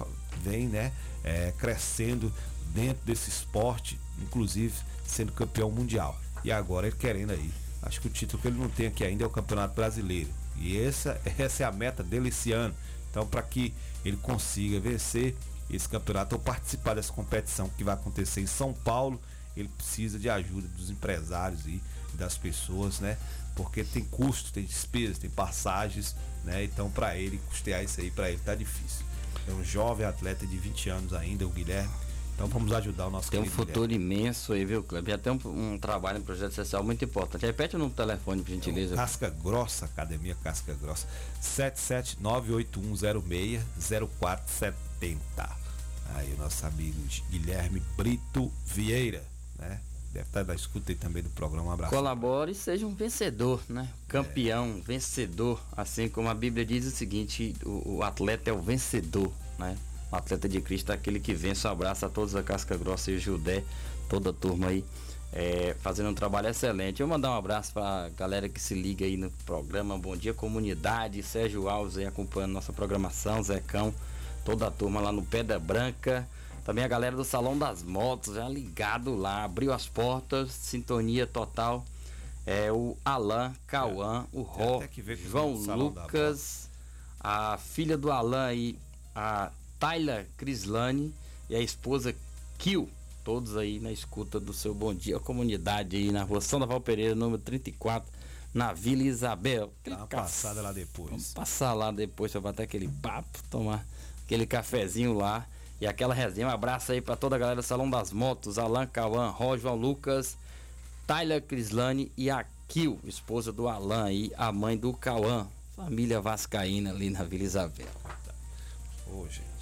vem né, é, crescendo dentro desse esporte, inclusive sendo campeão mundial. E agora ele querendo aí. Acho que o título que ele não tem aqui ainda é o Campeonato Brasileiro. E essa, essa é a meta dele esse ano. Então, para que ele consiga vencer esse campeonato ou participar dessa competição que vai acontecer em São Paulo, ele precisa de ajuda dos empresários e das pessoas, né? Porque tem custo, tem despesas, tem passagens, né? Então, para ele custear isso aí, para ele tá difícil. É um jovem atleta de 20 anos ainda, o Guilherme. Então, vamos ajudar o nosso tem um futuro imenso aí, viu, Cleber? Tem um, um trabalho, um projeto social muito importante. Repete o número do telefone, por gentileza. Casca Grossa, Academia Casca Grossa, 77981060470. Aí o nosso amigo Guilherme Brito Vieira, né? Deve estar na escuta aí também do programa. Um abraço. Colabore e seja um vencedor, né? Campeão, vencedor. Assim como a Bíblia diz o seguinte: o, o atleta é o vencedor, né? O atleta de Cristo é aquele que vence. Um abraço a todos da Casca Grossa e o Judé, toda a turma aí, é, fazendo um trabalho excelente. Eu mandar um abraço pra galera que se liga aí no programa. Bom dia, comunidade. Sérgio Alves aí acompanhando nossa programação, Zecão, toda a turma lá no Pedra Branca. Também a galera do Salão das Motos, já ligado lá, abriu as portas, sintonia total. É o Alan, Cauã, o Ró, João Lucas, a filha do Alan aí, a Tayla Crislane e a esposa Kill, todos aí na escuta do seu Bom Dia Comunidade aí na rua Sandoval Pereira, número 34, na Vila Isabel. Dá uma passada lá depois. Vamos passar lá depois pra bater aquele papo, tomar aquele cafezinho lá. E aquela resenha, um abraço aí pra toda a galera do Salão das Motos, Alan Cauã, Ró, João Lucas, Tyler Crislane e a Kill, esposa do Alan e a mãe do Cauã. Família Vascaína ali na Vila Isabel. Gente.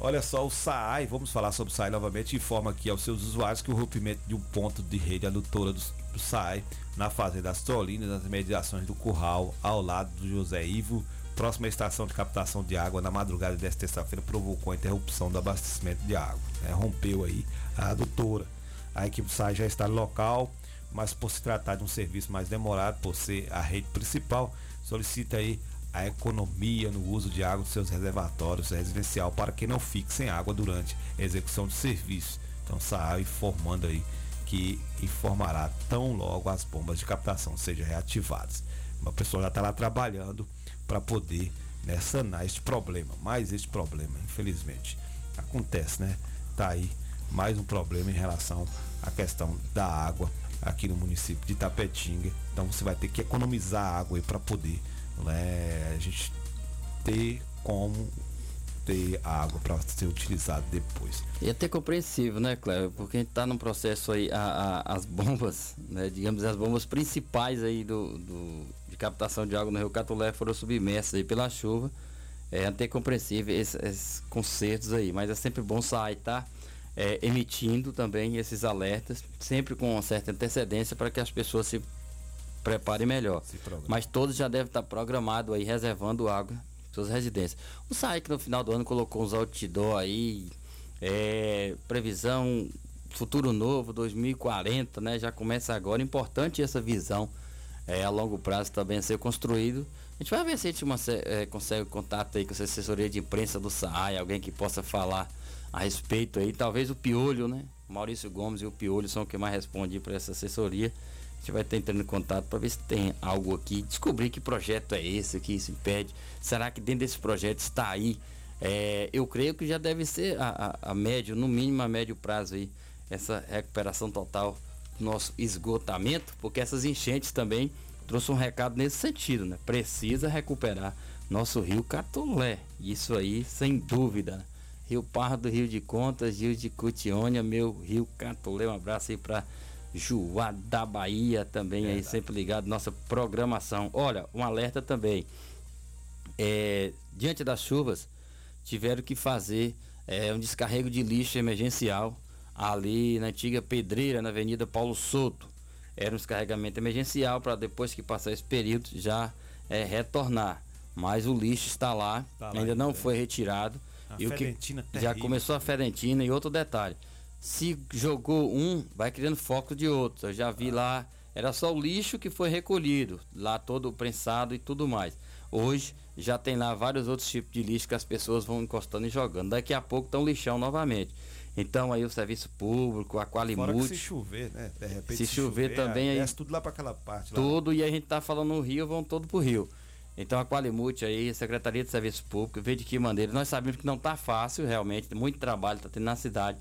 Olha só, o SAAI, vamos falar sobre o SAAI novamente, informa aqui aos seus usuários que o rompimento de um ponto de rede adutora do, do SAAI na fazenda Astrolina, nas mediações do Curral, ao lado do José Ivo, próxima estação de captação de água, na madrugada desta terça-feira, provocou a interrupção do abastecimento de água. né? Rompeu aí a adutora. A equipe do SAAI já está no local, mas por se tratar de um serviço mais demorado, por ser a rede principal, solicita aí a economia no uso de água dos seus reservatórios residencial para que não fique sem água durante a execução do serviço. Então, SAAI informando aí que informará tão logo as bombas de captação sejam reativadas. Uma pessoa já está lá trabalhando para poder né, sanar este problema. Mas este problema, infelizmente, acontece, né? Tá aí mais um problema em relação à questão da água aqui no município de Itapetinga. Então você vai ter que economizar água para poder né, a gente ter como ter água para ser utilizado depois. E é até compreensível, né, Cléber? Porque a gente tá num processo aí, a- a- as bombas, né, digamos, as bombas principais aí do, do- de captação de água no Rio Catulé foram submersas aí pela chuva. É até compreensível esses, esses concertos aí, mas é sempre bom sair, tá? É, emitindo também esses alertas, sempre com uma certa antecedência para que as pessoas se preparem melhor. Mas todos já devem estar programados aí, reservando água suas residências. O SAI que no final do ano colocou uns outdoor aí, é, previsão futuro novo, 2040, né? Já começa agora. Importante essa visão é, a longo prazo também a ser construído. A gente vai ver se a gente é, consegue contato aí com essa assessoria de imprensa do SAI, alguém que possa falar a respeito aí. Talvez o Piolho, né? Maurício Gomes e o Piolho são o que mais responde para essa assessoria. Vai estar entrando em contato para ver se tem algo aqui, descobrir que projeto é esse que isso impede. Será que dentro desse projeto está aí? É, eu creio que já deve ser a, a, a médio, no mínimo a médio prazo aí, essa recuperação total do nosso esgotamento, porque essas enchentes também trouxe um recado nesse sentido, né? Precisa recuperar nosso rio Catolé. Isso aí, sem dúvida. Né? Rio Pardo, Rio de Contas, Rio de Cutiônia, meu Rio Catolé. Um abraço aí para Juá da Bahia também aí, sempre ligado nossa programação. Olha, um alerta também. É, diante das chuvas, tiveram que fazer é, um descarrego de lixo emergencial ali na antiga pedreira, na Avenida Paulo Souto. Era um descarregamento emergencial para depois que passar esse período já é, retornar. Mas o lixo está lá, Tá ainda não é. foi retirado. A e o que já começou a fedentina e outro detalhe. Se jogou um, vai criando foco de outro. Eu já vi lá, era só o lixo que foi recolhido, lá todo prensado e tudo mais. Hoje já tem lá vários outros tipos de lixo que as pessoas vão encostando e jogando. Daqui a pouco estão lixão novamente. Então aí o serviço público, a que se Qualimute, chover, né? De repente, Se chover também, aí- tudo lá para aquela parte. lá. tudo e a gente tá falando no Rio, vão todo pro Rio. Então a Qualimute aí, a Secretaria de Serviço Público, vê de que maneira. Nós sabemos que não tá fácil, realmente, muito trabalho tá tendo na cidade.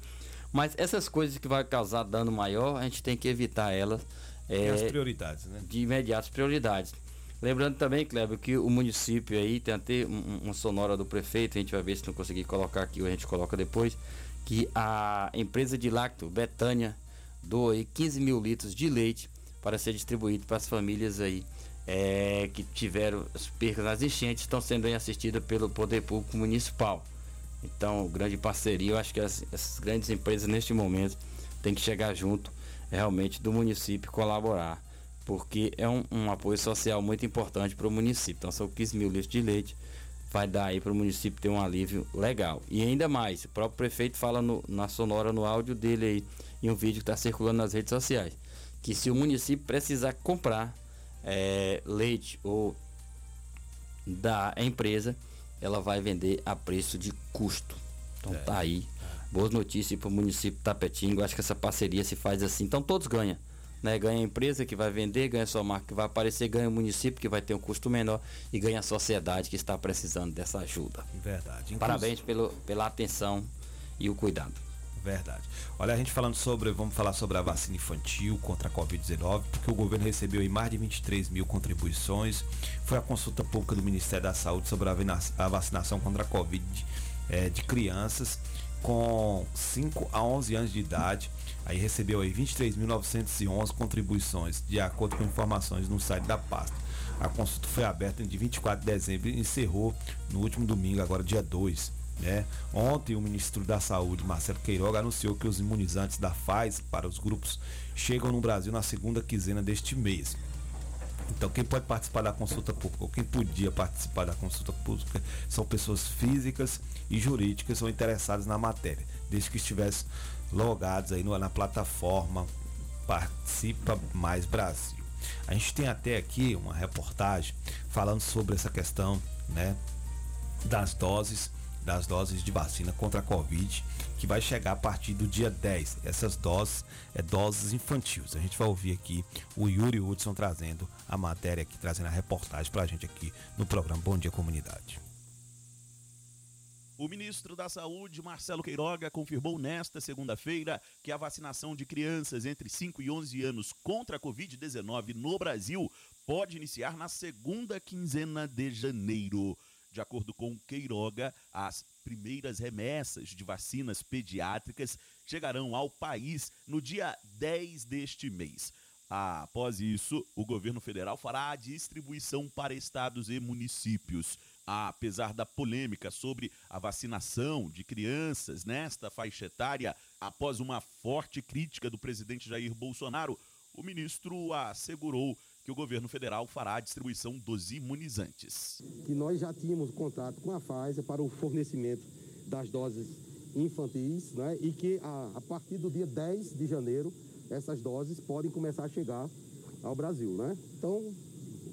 Mas essas coisas que vai causar dano maior, a gente tem que evitar elas. Tem as é, prioridades, né? de imediato as prioridades. Lembrando também, Kleber, que o município aí tem até um- um- uma sonora do prefeito, a gente vai ver se não conseguir colocar aqui ou a gente coloca depois, que a empresa de lácteo, Betânia, doou aí 15 mil litros de leite para ser distribuído para as famílias aí é, que tiveram as percas nas enchentes, estão sendo aí assistidas pelo Poder Público Municipal. Então, grande parceria, eu acho que as- grandes empresas neste momento têm que chegar junto realmente do município colaborar, porque é um, um apoio social muito importante para o município. Então, são 15 mil litros de leite, vai dar aí para o município ter um alívio legal. E ainda mais, o próprio prefeito fala no- na sonora, no áudio dele aí, em um vídeo que está circulando nas redes sociais, que se o município precisar comprar eh, leite ou da empresa, ela vai vender a preço de custo. Então tá aí. Boas notícias para o município de Tapetinga. Acho que essa parceria se faz assim. Então todos ganham. Né? Ganha a empresa que vai vender, ganha a sua marca que vai aparecer, ganha o município que vai ter um custo menor e ganha a sociedade que está precisando dessa ajuda. Verdade. Parabéns pelo, pela atenção e o cuidado. Verdade. Olha, a gente falando sobre, vamos falar sobre a vacina infantil contra a Covid-19, porque o governo recebeu aí mais de 23 mil contribuições. Foi a consulta pública do Ministério da Saúde sobre a vacinação contra a Covid eh, de crianças com 5 a 11 anos de idade. Aí recebeu aí 23.911 contribuições, de acordo com informações no site da pasta. A consulta foi aberta de 24 de dezembro e encerrou no último domingo, agora dia 2. Né? Ontem o ministro da Saúde, Marcelo Queiroga, anunciou que os imunizantes da Pfizer para os grupos chegam no Brasil na segunda quinzena deste mês. Então quem pode participar da consulta pública, ou quem podia participar da consulta pública, são pessoas físicas e jurídicas ou interessadas na matéria, desde que estivessem logados aí na plataforma Participa Mais Brasil. A gente tem até aqui uma reportagem falando sobre essa questão, né, das doses, das doses de vacina contra a Covid, que vai chegar a partir do dia 10. Essas doses é doses infantis. A gente vai ouvir aqui o Yuri Hudson trazendo a matéria aqui, trazendo a reportagem pra gente aqui no programa Bom Dia Comunidade. O ministro da Saúde, Marcelo Queiroga, confirmou nesta segunda-feira que a vacinação de crianças entre 5 e 11 anos contra a Covid-19 no Brasil pode iniciar na segunda quinzena de janeiro. De acordo com Queiroga, as primeiras remessas de vacinas pediátricas chegarão ao país no dia 10 deste mês. Após isso, o governo federal fará a distribuição para estados e municípios. Apesar da polêmica sobre a vacinação de crianças nesta faixa etária, após uma forte crítica do presidente Jair Bolsonaro, o ministro assegurou que o governo federal fará a distribuição dos imunizantes. Que nós já tínhamos contato com a Pfizer para o fornecimento das doses infantis, né? E que a, a partir do dia 10 de janeiro essas doses podem começar a chegar ao Brasil, né? Então,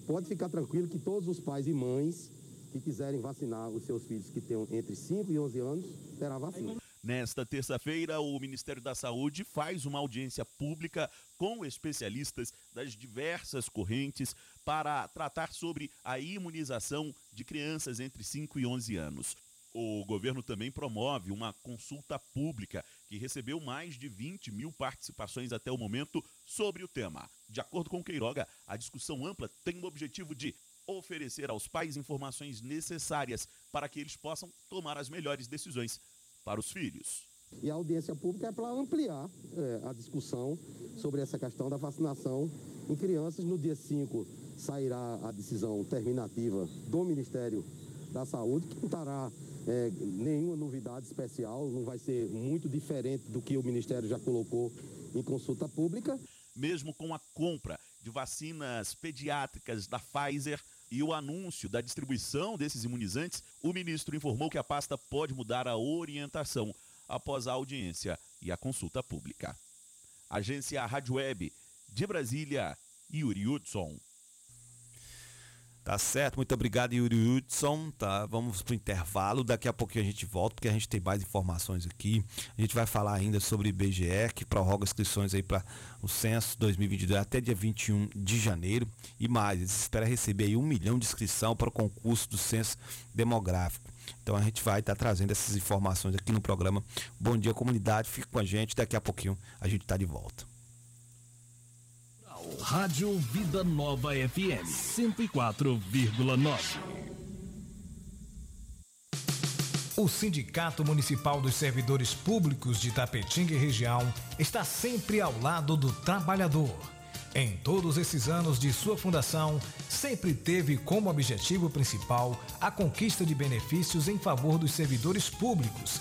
pode ficar tranquilo que todos os pais e mães que quiserem vacinar os seus filhos que tenham entre 5 e 11 anos, terá vacina. Nesta terça-feira, o Ministério da Saúde faz uma audiência pública com especialistas das diversas correntes para tratar sobre a imunização de crianças entre 5 e 11 anos. O governo também promove uma consulta pública que recebeu mais de 20 mil participações até o momento sobre o tema. De acordo com Queiroga, a discussão ampla tem o objetivo de oferecer aos pais informações necessárias para que eles possam tomar as melhores decisões para os filhos. E a audiência pública é para ampliar é, a discussão sobre essa questão da vacinação em crianças. No dia 5 sairá a decisão terminativa do Ministério da Saúde, que não estará é, nenhuma novidade especial, não vai ser muito diferente do que o Ministério já colocou em consulta pública. Mesmo com a compra de vacinas pediátricas da Pfizer e o anúncio da distribuição desses imunizantes, o ministro informou que a pasta pode mudar a orientação após a audiência e a consulta pública. Agência Rádio Web de Brasília, Yuri Hudson. Tá certo, muito obrigado, Yuri Hudson. Tá, vamos pro intervalo. Daqui a pouquinho a gente volta, porque a gente tem mais informações aqui. A gente vai falar ainda sobre IBGE, que prorroga inscrições aí para o censo 2022 até dia 21 de janeiro. E mais, eles esperam receber aí um milhão de inscrição para o concurso do censo demográfico. Então a gente vai estar tá trazendo essas informações aqui no programa Bom Dia Comunidade. Fique com a gente, daqui a pouquinho a gente está de volta. Rádio Vida Nova FM 104,9. O Sindicato Municipal dos Servidores Públicos de Tapetinga e região está sempre ao lado do trabalhador. Em todos esses anos de sua fundação, sempre teve como objetivo principal a conquista de benefícios em favor dos servidores públicos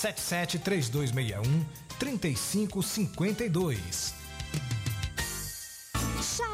773261 3552.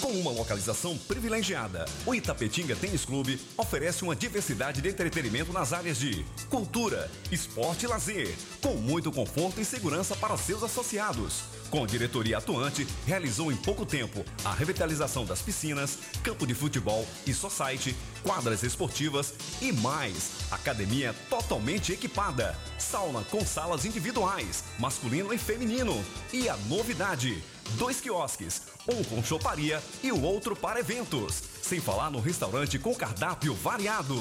Com uma localização privilegiada, o Itapetinga Tênis Clube oferece uma diversidade de entretenimento nas áreas de cultura, esporte e lazer, com muito conforto e segurança para seus associados. Com diretoria atuante, realizou em pouco tempo a revitalização das piscinas, campo de futebol e society, quadras esportivas e mais. Academia totalmente equipada, sauna com salas individuais, masculino e feminino. E a novidade: dois quiosques, um com choparia e o outro para eventos. Sem falar no restaurante com cardápio variado.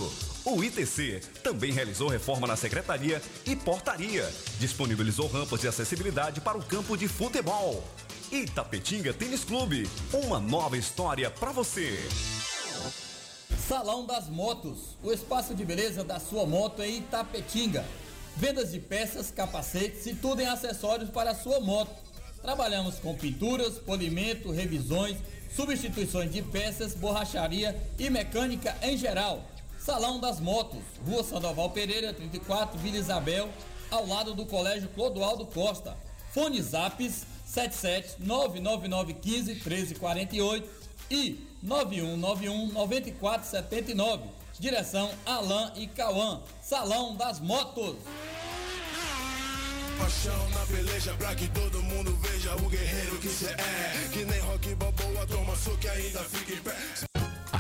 O ITC também realizou reforma na secretaria e portaria. Disponibilizou rampas de acessibilidade para o campo de futebol. Itapetinga Tênis Clube, uma nova história para você. Salão das Motos, o espaço de beleza da sua moto em Itapetinga. Vendas de peças, capacetes e tudo em acessórios para a sua moto. Trabalhamos com pinturas, polimento, revisões, substituições de peças, borracharia e mecânica em geral. Salão das Motos, Rua Sandoval Pereira, 34, Vila Isabel, ao lado do Colégio Clodoaldo Costa. Fone Zaps 77 99915 1348 e 9191 9479. Direção Alain e Cauã. Salão das Motos. Paixão na peleja pra que todo mundo veja o guerreiro que cê é. Que nem rock balboa, toma soco e ainda fica em pé.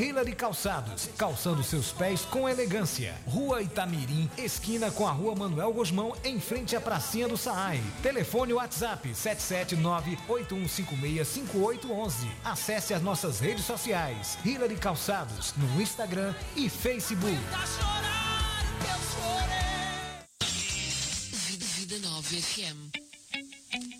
Hillary Calçados, calçando seus pés com elegância. Rua Itamirim, esquina com a Rua Manuel Gosmão, em frente à pracinha do Saai. Telefone WhatsApp 779-8156-5811. Acesse as nossas redes sociais. Hillary Calçados, no Instagram e Facebook. Vida Nova FM.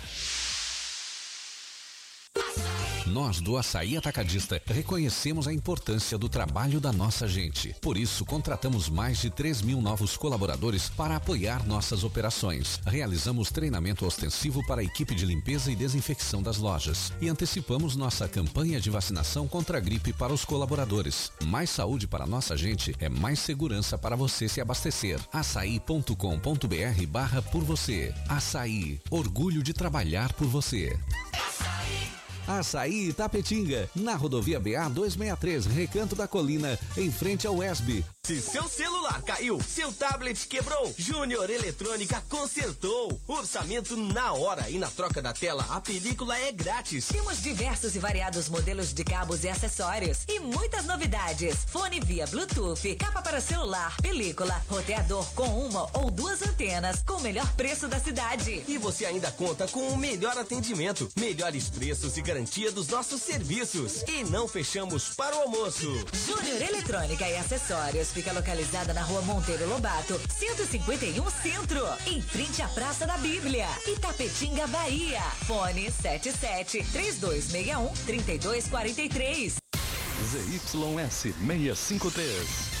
Nós do Açaí Atacadista reconhecemos a importância do trabalho da nossa gente. Por isso, contratamos mais de 3 mil novos colaboradores para apoiar nossas operações. Realizamos treinamento ostensivo para a equipe de limpeza e desinfecção das lojas. E antecipamos nossa campanha de vacinação contra a gripe para os colaboradores. Mais saúde para nossa gente é mais segurança para você se abastecer. açaí.com.br barra por você. Açaí, orgulho de trabalhar por você. Açaí Itapetinga, na rodovia BA 263, Recanto da Colina, em frente ao ESB. Se seu celular caiu, seu tablet quebrou, Júnior Eletrônica consertou. Orçamento na hora e na troca da tela, a película é grátis. Temos diversos e variados modelos de cabos e acessórios e muitas novidades. Fone via Bluetooth, capa para celular, película, roteador com uma ou duas antenas com o melhor preço da cidade. E você ainda conta com o melhor atendimento, melhores preços e garantia dos nossos serviços. E não fechamos para o almoço. Júnior Eletrônica e Acessórios fica localizada na rua Monteiro Lobato, 151 Centro, em frente à Praça da Bíblia, Itapetinga, Bahia. Fone 77 3261 3243. ZYS 653.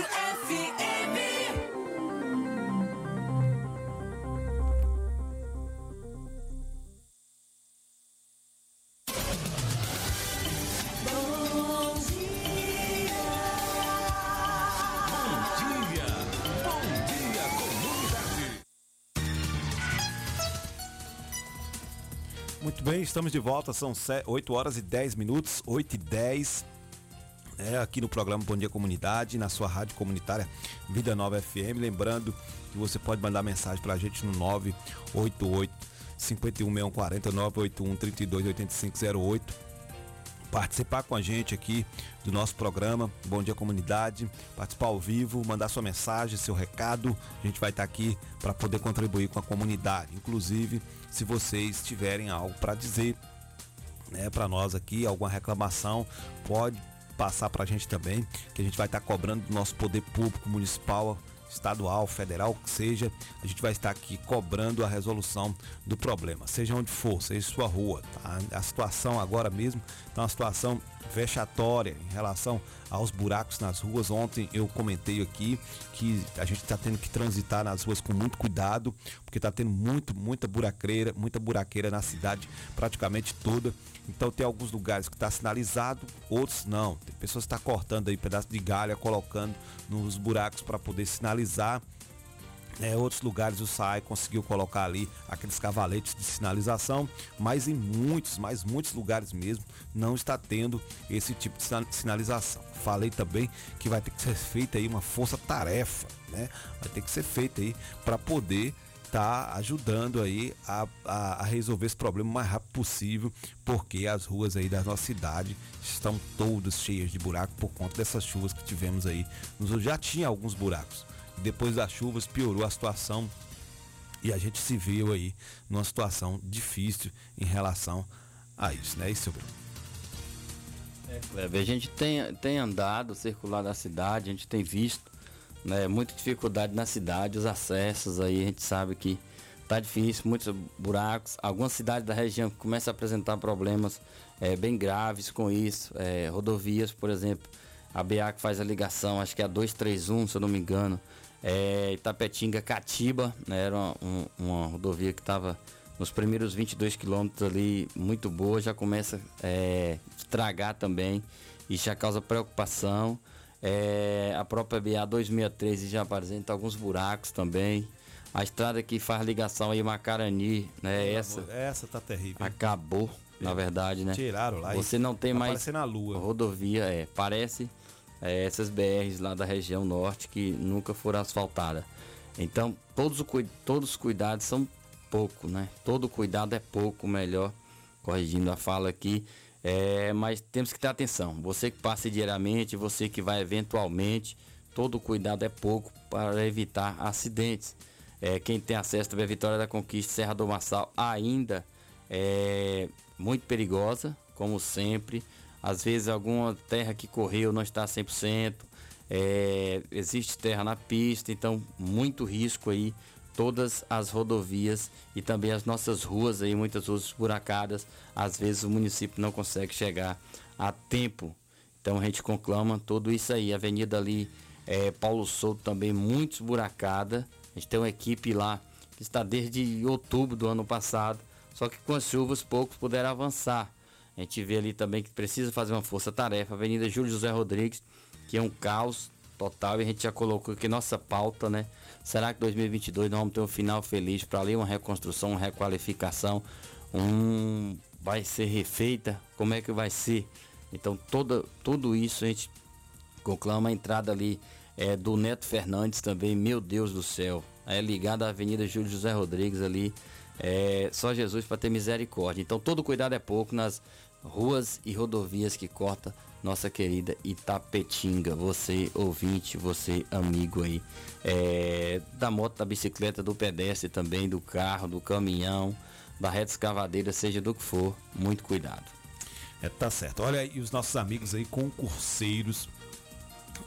bem, estamos de volta, são 8 horas e 10 minutos, 8 e 10. É, aqui no programa Bom Dia Comunidade, na sua rádio comunitária Vida Nova FM. Lembrando que você pode mandar mensagem pra gente no 988 516140 981 32 8508 participar com a gente aqui do nosso programa Bom Dia Comunidade, participar ao vivo, mandar sua mensagem, seu recado. A gente vai estar aqui para poder contribuir com a comunidade. Inclusive, se vocês tiverem algo para dizer, né, para nós aqui, alguma reclamação, pode passar para a gente também, que a gente vai estar cobrando do nosso poder público municipal estadual, federal, que seja, a gente vai estar aqui cobrando a resolução do problema, seja onde for, seja sua rua, tá? A situação agora mesmo está uma situação vexatória em relação aos buracos nas ruas. Ontem eu comentei aqui que a gente está tendo que transitar nas ruas com muito cuidado, porque está tendo muito, muita buraqueira, muita buraqueira na cidade, praticamente toda. Então tem alguns lugares que está sinalizado, outros não. Tem pessoas que estão tá cortando aí pedaço de galha, colocando nos buracos para poder sinalizar. É, outros lugares o SAI conseguiu colocar ali aqueles cavaletes de sinalização, mas em muitos, mas muitos lugares mesmo não está tendo esse tipo de sinalização. Falei também que vai ter que ser feita aí uma força-tarefa, né? Vai ter que ser feita aí para poder tá ajudando aí a, a, a, resolver esse problema o mais rápido possível, porque as ruas aí da nossa cidade estão todas cheias de buraco por conta dessas chuvas que tivemos aí. Já tinha alguns buracos. Depois das chuvas piorou a situação e a gente se viu aí numa situação difícil em relação a isso, né, isso, Bruno? É, a gente tem, tem andado, circulado na cidade, a gente tem visto né, muita dificuldade na cidade, os acessos aí, a gente sabe que tá difícil, muitos buracos. Algumas cidades da região começam a apresentar problemas é, bem graves com isso. É, rodovias, por exemplo, a BA que faz a ligação, acho que é a 231, se eu não me engano. É, Itapetinga Catiba, né, era uma, um, uma rodovia que estava nos primeiros 22 quilômetros ali, muito boa, já começa a é, estragar também. Isso já causa preocupação. É, a própria BA 263 já apresenta alguns buracos também. A estrada que faz ligação aí Macarani, né? Essa, essa tá terrível. Acabou, é. na verdade, né? Tiraram lá. Você não tem tá mais na lua. rodovia, é. Parece é, essas BRs lá da região norte que nunca foram asfaltadas. Então, todos, todos os cuidados são pouco, né? Todo cuidado é pouco, melhor, corrigindo a fala aqui. É, mas temos que ter atenção. Você que passa diariamente, você que vai eventualmente, todo cuidado é pouco para evitar acidentes. É, quem tem acesso à Vitória da Conquista, Serra do Marçal, ainda é muito perigosa, como sempre. Às vezes alguma terra que correu não está 100%. É, existe terra na pista, então muito risco aí todas as rodovias e também as nossas ruas aí, muitas ruas esburacadas. Às vezes o município não consegue chegar a tempo. Então a gente conclama tudo isso aí. Avenida ali é, Paulo Souto também muito esburacada. A gente tem uma equipe lá que está desde outubro do ano passado. Só que com as chuvas poucos puderam avançar. A gente vê ali também que precisa fazer uma força-tarefa. Avenida Júlio José Rodrigues, que é um caos total. E a gente já colocou aqui nossa pauta, né? Será que 2022 nós vamos ter um final feliz para ali uma reconstrução, uma requalificação, um vai ser refeita? Como é que vai ser? Então toda, tudo isso a gente conclama a entrada ali é, do Neto Fernandes também, meu Deus do céu. É ligada à Avenida Júlio José Rodrigues ali. É, só Jesus para ter misericórdia. Então todo cuidado é pouco nas ruas e rodovias que corta nossa querida Itapetinga. Você ouvinte, você amigo aí é, da moto, da bicicleta, do pedestre também, do carro, do caminhão, da reta escavadeira, seja do que for, muito cuidado. É, tá certo. Olha aí os nossos amigos aí, concurseiros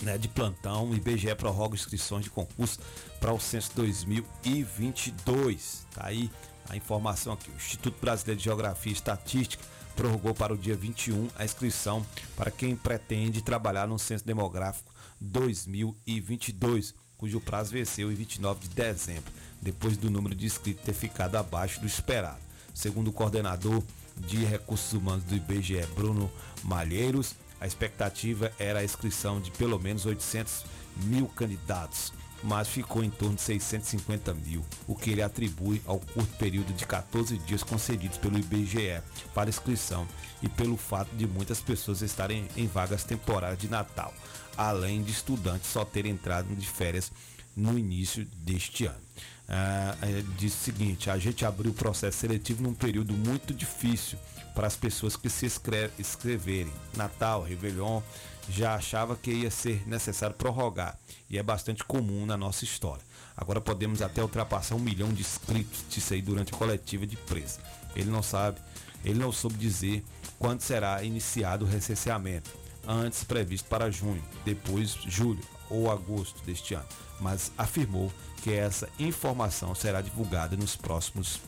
né, de plantão, IBGE prorroga inscrições de concurso para o censo 2022. Tá aí a informação aqui. O Instituto Brasileiro de Geografia e Estatística prorrogou para o dia 21 a inscrição para quem pretende trabalhar no censo demográfico 2022, cujo prazo venceu em 29 de dezembro, depois do número de inscritos ter ficado abaixo do esperado. Segundo o coordenador de recursos humanos do IBGE, Bruno Malheiros, a expectativa era a inscrição de pelo menos 800 mil candidatos, mas ficou em torno de 650 mil, o que ele atribui ao curto período de 14 dias concedidos pelo IBGE para inscrição e pelo fato de muitas pessoas estarem em vagas temporárias de Natal, além de estudantes só terem entrado de férias no início deste ano. Ah, diz o seguinte: a gente abriu o processo seletivo num período muito difícil para as pessoas que se escreve, escreverem. Natal, Réveillon, já achava que ia ser necessário prorrogar e é bastante comum na nossa história. Agora podemos até ultrapassar um milhão de inscritos disso aí durante a coletiva de preço. Ele não sabe, ele não soube dizer quando será iniciado o recenseamento. Antes previsto para junho, depois julho ou agosto deste ano, mas afirmou que essa informação será divulgada nos próximos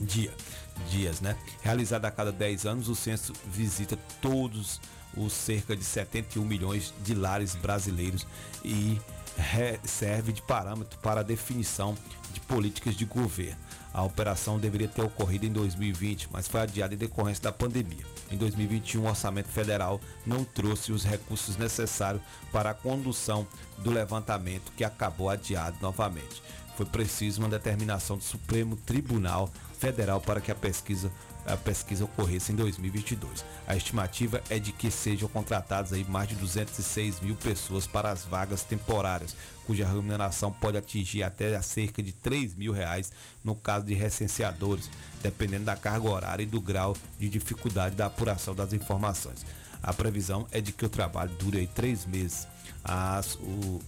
dia, dias. Né? Realizado a cada 10 anos, o censo visita todos os cerca de 71 milhões de lares brasileiros e serve de parâmetro para a definição de políticas de governo. A operação deveria ter ocorrido em 2020, mas foi adiada em decorrência da pandemia. Em 2021, o orçamento federal não trouxe os recursos necessários para a condução do levantamento, que acabou adiado novamente. Foi preciso uma determinação do Supremo Tribunal Federal para que a pesquisa a pesquisa ocorresse em 2022. A estimativa é de que sejam contratadas aí mais de 206 mil pessoas para as vagas temporárias, cuja remuneração pode atingir até a cerca de 3 mil reais no caso de recenseadores, dependendo da carga horária e do grau de dificuldade da apuração das informações. A previsão é de que o trabalho dure três meses. As, o,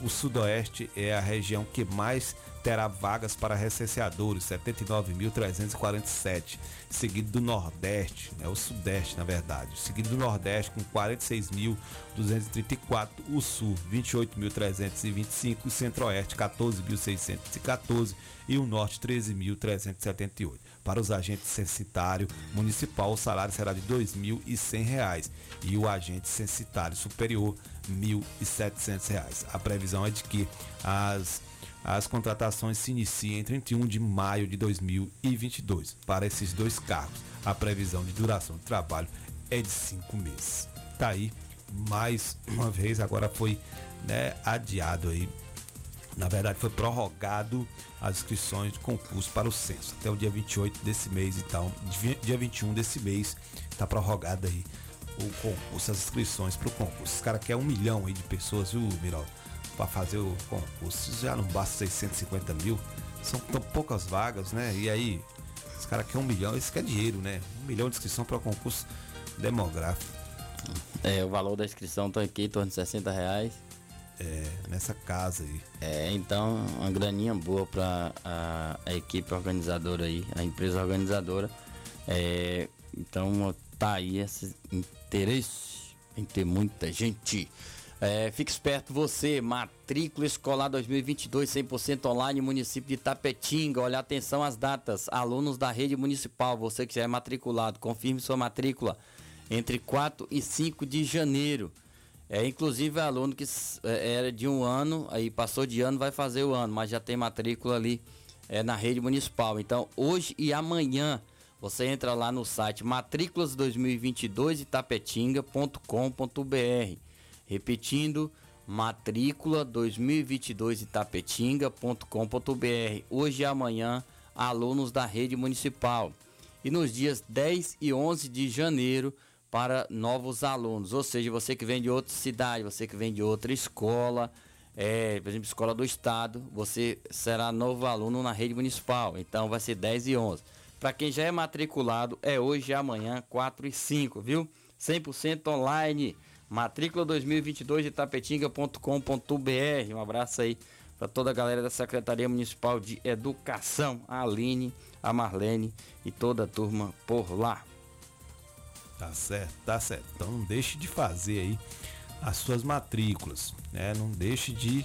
o Sudoeste é a região que mais terá vagas para recenseadores, 79.347, seguido do Nordeste, né, o Sudeste na verdade, seguido do Nordeste com 46.234, o Sul 28.325, o Centro-Oeste 14.614 e o Norte 13.378. Para os agentes censitário municipal, o salário será de R$ 2.100 e o agente censitário superior R$ 1.700. A previsão é de que as as contratações se iniciam em 31 de maio de 2022. Para esses dois cargos, a previsão de duração de trabalho é de cinco meses. Tá aí, mais uma vez, agora foi né, adiado aí. Na verdade, foi prorrogado as inscrições de concurso para o censo até o dia 28 desse mês. Então, dia 21 desse mês, está prorrogado aí o concurso, as inscrições para o concurso. Os caras querem um milhão aí de pessoas, viu, Miraldo? Para fazer o concurso. Já não basta 650 mil, são tão poucas vagas, né? E aí, os caras querem um milhão, isso quer dinheiro, né? Um milhão de inscrição para o concurso demográfico. É, o valor da inscrição tá aqui em torno de 60 reais. É, nessa casa aí. É, então, uma graninha boa para a, a, equipe organizadora aí, a empresa organizadora. É, então, tá aí esse interesse em ter muita gente é, fique esperto você, matrícula escolar 2022 100% online, município de Tapetinga. Olha, atenção às datas. Alunos da rede municipal, você que já é matriculado, confirme sua matrícula entre 4 e 5 de janeiro. É, inclusive aluno que é, era de um ano, aí passou de ano, vai fazer o ano, mas já tem matrícula ali é, na rede municipal. Então, hoje e amanhã, você entra lá no site matrículas 2022 itapetinga.com.br Repetindo, matrícula 2022 itapetinga.com.br. Hoje e amanhã, alunos da rede municipal. E nos dias 10 e 11 de janeiro, para novos alunos. Ou seja, você que vem de outra cidade, você que vem de outra escola, é, por exemplo, escola do estado, você será novo aluno na rede municipal. Então vai ser 10 e 11. Para quem já é matriculado, é hoje e amanhã, 4 e 5, viu? 100% online. Matrícula 2022 de tapetinga.com.br. Um abraço aí para toda a galera da Secretaria Municipal de Educação, a Aline, a Marlene e toda a turma por lá. Tá certo, tá certo. Então não deixe de fazer aí as suas matrículas, né? Não deixe de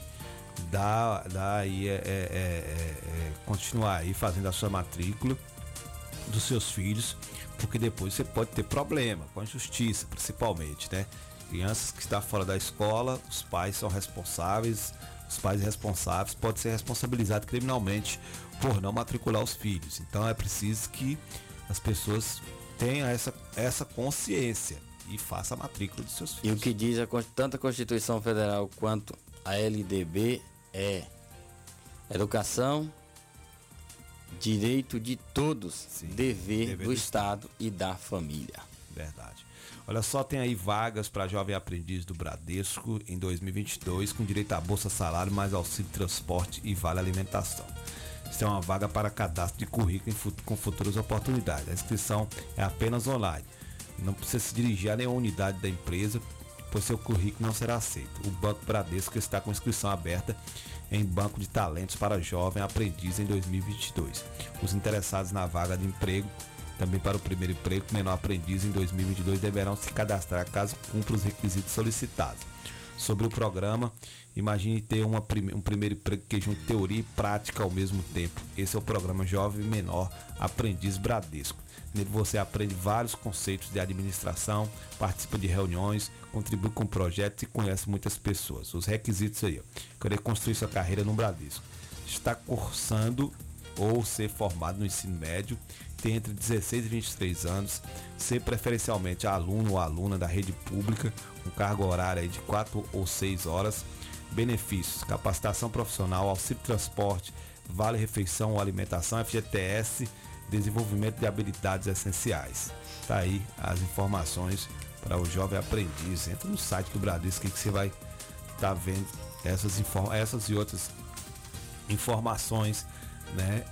dar, dar aí, é, é, é, é, continuar aí fazendo a sua matrícula dos seus filhos, porque depois você pode ter problema com a justiça, principalmente, né? Crianças que estão fora da escola, os pais são responsáveis, os pais responsáveis podem ser responsabilizados criminalmente por não matricular os filhos. Então é preciso que as pessoas tenham essa, essa consciência e faça a matrícula dos seus E filhos. o que diz a, tanto a Constituição Federal quanto a LDB é educação, direito de todos, dever, dever do do Estado e da família. Verdade. Olha só, tem aí vagas para jovem aprendiz do Bradesco em 2022 com direito a bolsa salário, mais auxílio transporte e vale alimentação. Isso é uma vaga para cadastro de currículo com futuras oportunidades. A inscrição é apenas online. Não precisa se dirigir a nenhuma unidade da empresa, pois seu currículo não será aceito. O Banco Bradesco está com inscrição aberta em Banco de Talentos para Jovem Aprendiz em 2022. Os interessados na vaga de emprego, também para o primeiro emprego, menor aprendiz em 2022 deverão se cadastrar caso cumpra os requisitos solicitados. Sobre o programa, imagine ter uma prime- um primeiro emprego que junte teoria e prática ao mesmo tempo. Esse é o programa Jovem Menor Aprendiz Bradesco. Nele você aprende vários conceitos de administração, participa de reuniões, contribui com projetos e conhece muitas pessoas. Os requisitos aí, querer construir sua carreira no Bradesco. Está cursando ou ser formado no ensino médio, tem entre 16 e 23 anos, ser preferencialmente aluno ou aluna da rede pública, com carga horária aí de 4 ou 6 horas, benefícios, capacitação profissional, auxílio transporte, vale refeição ou alimentação, FGTS, desenvolvimento de habilidades essenciais. Tá aí as informações para o jovem aprendiz. Entra no site do Bradesco que você vai estar vendo essas, essas e outras informações, né?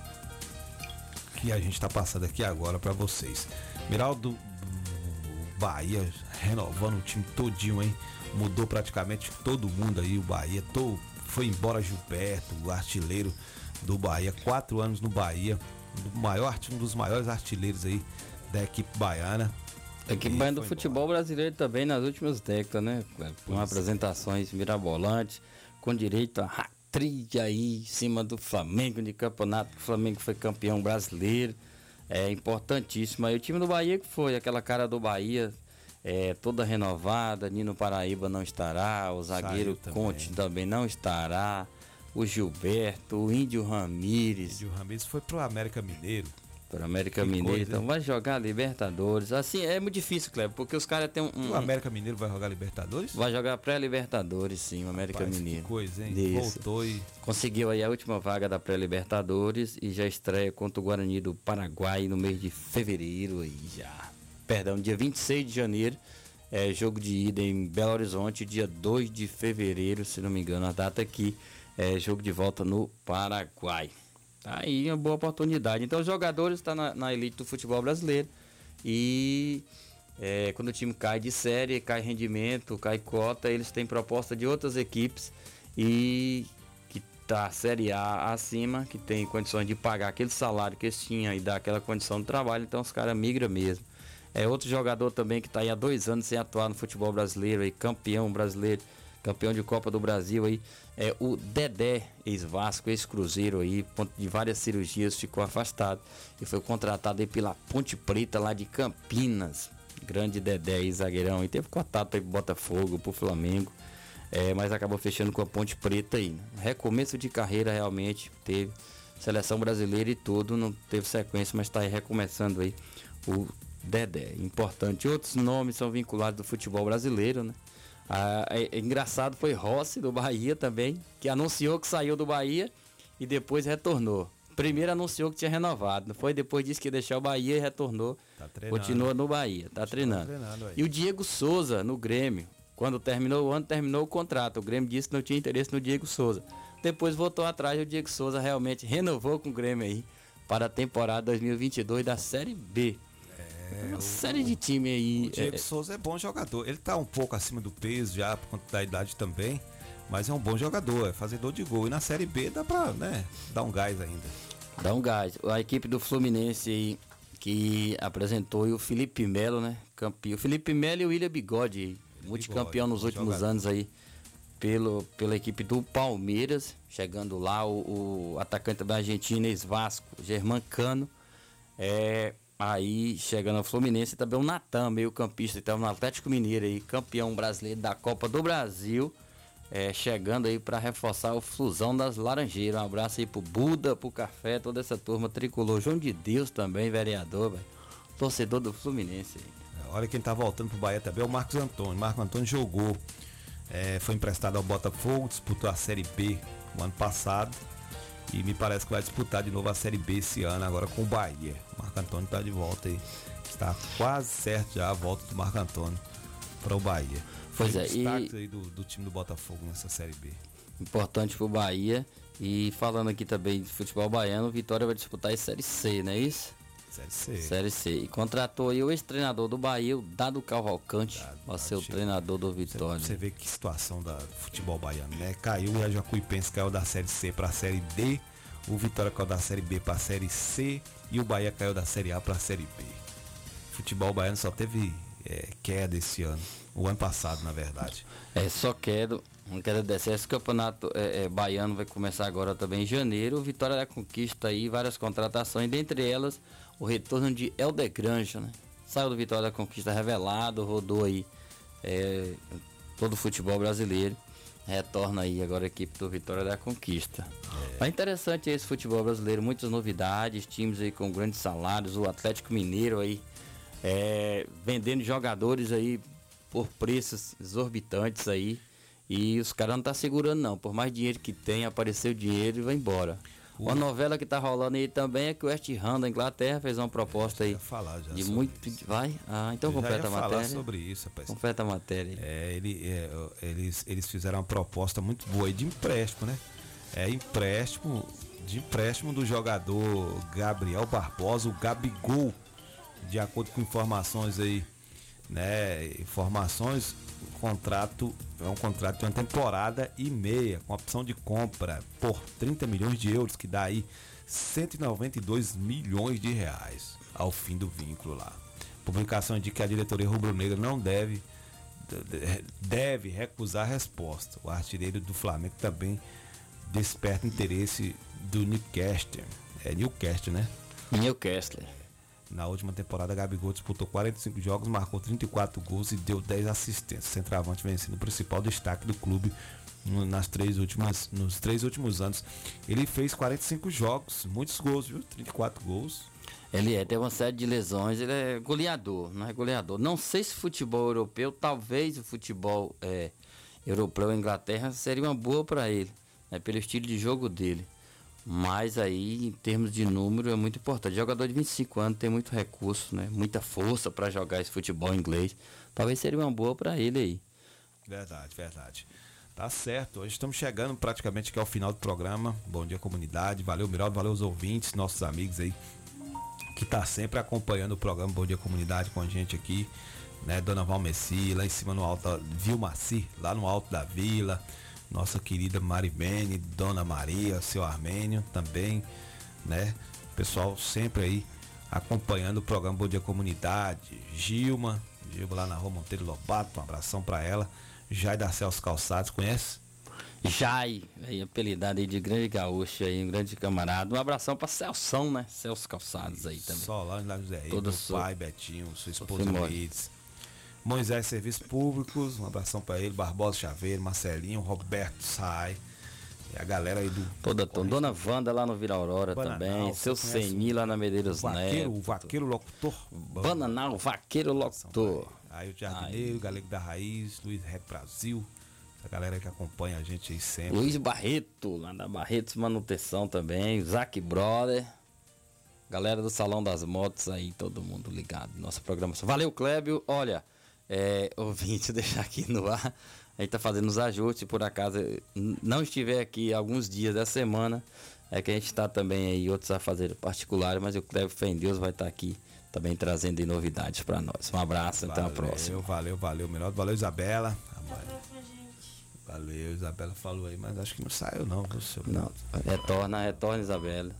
Que a gente está passando aqui agora para vocês. Miraldo Bahia renovando o time todinho, hein? Mudou praticamente todo mundo aí, o Bahia. Tô, foi embora Gilberto, o artilheiro do Bahia. Quatro anos no Bahia. Maior, um dos maiores artilheiros aí da equipe baiana. A equipe baiana do futebol brasileiro também nas últimas décadas, né? Com Pois é. apresentações mirabolantes, com direito a hat-trick aí em cima do Flamengo de campeonato, que o Flamengo foi campeão brasileiro. É importantíssimo. Aí o time do Bahia que foi, aquela cara do Bahia, é, toda renovada, Nino Paraíba não estará, o zagueiro Saiu também. Conte também não estará, o Gilberto, o Índio Ramírez. Índio Ramírez foi pro América Mineiro. Para América Que Mineiro, coisa, então hein? vai jogar Libertadores. Assim, é muito difícil, Cleber, porque os caras têm um, um- O América Mineiro vai jogar Libertadores? Vai jogar pré-Libertadores, sim, o América Rapaz, que Mineiro. coisa, hein? Isso. Voltou e- Conseguiu aí a última vaga da pré-Libertadores e já estreia contra o Guarani do Paraguai no mês de fevereiro aí já. Perdão, dia 26 de janeiro. É jogo de ida em Belo Horizonte, dia 2 de fevereiro, se não me engano, a data aqui. É jogo de volta no Paraguai. Tá aí uma boa oportunidade. Então os jogadores estão na, na elite do futebol brasileiro. E é, quando o time cai de série, cai rendimento, cai cota, eles têm proposta de outras equipes e que tá Série A acima, que tem condições de pagar aquele salário que eles tinham e dar aquela condição de trabalho, então os caras migram mesmo. É outro jogador também que está aí há dois anos sem atuar no futebol brasileiro, aí, campeão brasileiro, campeão de Copa do Brasil aí, é o Dedé, ex-Vasco, ex-Cruzeiro aí, de várias cirurgias, ficou afastado e foi contratado aí pela Ponte Preta lá de Campinas. Grande Dedé aí, zagueirão, e teve contato aí pro Botafogo, pro Flamengo, é, mas acabou fechando com a Ponte Preta aí. Recomeço de carreira realmente teve, seleção brasileira e tudo, não teve sequência, mas está aí recomeçando aí o Dedé. Importante. Outros nomes são vinculados do futebol brasileiro, né? Ah, é, é engraçado foi Rossi do Bahia também, que anunciou que saiu do Bahia e depois retornou. Primeiro anunciou que tinha renovado, não foi? Depois disse que ia deixar o Bahia e retornou. treinando. Continua no Bahia, tá treinando. treinando. E o Diego Souza no Grêmio, quando terminou o ano, terminou o contrato. O Grêmio disse que não tinha interesse no Diego Souza. Depois voltou atrás e o Diego Souza realmente renovou com o Grêmio aí para a temporada 2022 da Série B. uma série de time aí. O Diego é, Souza é bom jogador. Ele tá um pouco acima do peso já, por conta da idade também. Mas é um bom jogador, é fazedor de gol. E na Série B dá pra, né, dar um gás ainda. Dá um gás. A equipe do Fluminense aí, que apresentou o Felipe Melo, né? Campeão. O Felipe Melo e o William Bigode, multicampeão nos bom últimos jogador. anos aí. Pelo, pela equipe do Palmeiras, chegando lá o, o atacante da Argentina, ex-Vasco, Germán Cano. É, aí chegando ao Fluminense também o Natan, meio campista, estava no Atlético Mineiro aí, campeão brasileiro da Copa do Brasil. É, chegando aí para reforçar o Flusão das Laranjeiras. Um abraço aí pro Buda, pro Café, toda essa turma tricolor. João de Deus também, vereador, velho. Torcedor do Fluminense. Olha quem tá voltando pro Bahia também é o Marcos Antônio. Marcos Antônio jogou, é, foi emprestado ao Botafogo, disputou a Série B no ano passado. E me parece que vai disputar de novo a Série B esse ano, agora com o Bahia. O Marco Antônio tá de volta aí. Está quase certo já a volta do Marco Antônio para o Bahia. Pois Foi é, e- aí do, do time do Botafogo nessa Série B. Importante pro Bahia. E falando aqui também de futebol baiano, o Vitória vai disputar a Série C, não é isso? Série C. Série C. E contratou aí o ex-treinador do Bahia, o Dado Cavalcante, vai ser o treinador do Vitória. Você vê que situação da do futebol baiano, né? Caiu e a Jacuipense caiu da Série C para a Série D, o Vitória caiu da Série B para a Série C e o Bahia caiu da Série A para a Série B. Futebol baiano só teve é, queda esse ano, o ano passado, na verdade. É, só quero, não quero descer. Esse campeonato é, é, baiano vai começar agora também em janeiro. O Vitória da Conquista aí, várias contratações, dentre elas o retorno de Helder Granja, né? Saiu do Vitória da Conquista revelado, rodou aí é, todo o futebol brasileiro. Retorna aí agora a equipe do Vitória da Conquista. É interessante esse futebol brasileiro, muitas novidades, times aí com grandes salários, o Atlético Mineiro aí é, vendendo jogadores aí por preços exorbitantes aí. E os caras não tá segurando não. Por mais dinheiro que tem, apareceu dinheiro e vai embora. Uma novela que tá rolando aí também é que o West Ham da Inglaterra fez uma proposta aí falar já de muito. Vai? Ah, então Eu completa a falar matéria. sobre isso, rapaz. Completa a matéria. É, ele, é, eles, eles fizeram uma proposta muito boa aí de empréstimo, né? É empréstimo, de empréstimo do jogador Gabriel Barbosa, o Gabigol, de acordo com informações aí, né? Informações, o contrato é um contrato de uma temporada e meia, com opção de compra por 30 milhões de euros, que dá aí 192 milhões de reais ao fim do vínculo lá. Publicação de que a diretoria rubro-negra não deve deve recusar a resposta. O artilheiro do Flamengo também desperta interesse do Newcastle. É Newcastle, né? Newcastle. Na última temporada, Gabigol disputou 45 jogos, marcou 34 gols e deu 10 assistências. Centroavante vencendo o principal destaque do clube nas três últimas, nos três últimos anos. Ele fez 45 jogos, muitos gols, viu? 34 gols. Ele é, tem uma série de lesões, ele é goleador, não é goleador. Não sei se futebol europeu, talvez o futebol é, europeu, Inglaterra, seria uma boa para ele, né, pelo estilo de jogo dele. Mas aí, em termos de número, é muito importante. Jogador de 25 anos tem muito recurso, né? Muita força para jogar esse futebol inglês. Talvez seria uma boa para ele aí. Verdade, verdade. Tá certo. Hoje estamos chegando praticamente aqui ao final do programa. Bom dia, comunidade. Valeu, Miraldo. Valeu os ouvintes, nossos amigos aí que tá sempre acompanhando o programa Bom Dia Comunidade com a gente aqui, né? Dona Valmeci, lá em cima no alto, Vilmaci, lá no alto da vila, nossa querida Maribene, Dona Maria, seu Armênio também, né? Pessoal sempre aí acompanhando o programa Bom Dia Comunidade, Gilma, Gilma lá na rua Monteiro Lobato, um abração pra ela, Jai da Celso Calçados, conhece? Jai, aí, apelidado aí de grande gaúcho aí, um grande camarada. Um abração pra Celção, né? Celso Calçados aí também. Solange lá José Reis, Todo meu so- pai, Betinho, sua esposa. Lides. Moisés Serviços Públicos, um abração pra ele, Barbosa Chaveiro, Marcelinho, Roberto Sai. E a galera aí do Toda turma. Dona Wanda lá no Vila Aurora Bananal, também. Seu Seni lá na Medeiros vaqueiro, o Neto. vaqueiro locutor. Bananal, vaqueiro locutor. Aí o Jardineiro, Galego da Raiz, Luiz Rec Brasil. Essa galera que acompanha a gente aí sempre. Luiz Barreto, lá da Barretos Manutenção também. Zac Brother. Galera do Salão das Motos aí, todo mundo ligado. Nossa programação. Valeu, Clébio. Olha, é, ouvinte, deixar aqui no ar. A gente tá fazendo os ajustes, por acaso não estiver aqui alguns dias da semana. É que a gente tá também aí, outros a fazer particular, mas o Clébio Fé em Deus vai estar aqui também trazendo novidades para nós. Um abraço, até a próxima. Valeu, valeu, melhor. Valeu, Isabela. Valeu, Isabela falou aí, mas acho que não saiu não, viu, seu? Não, retorna, retorna, Isabela.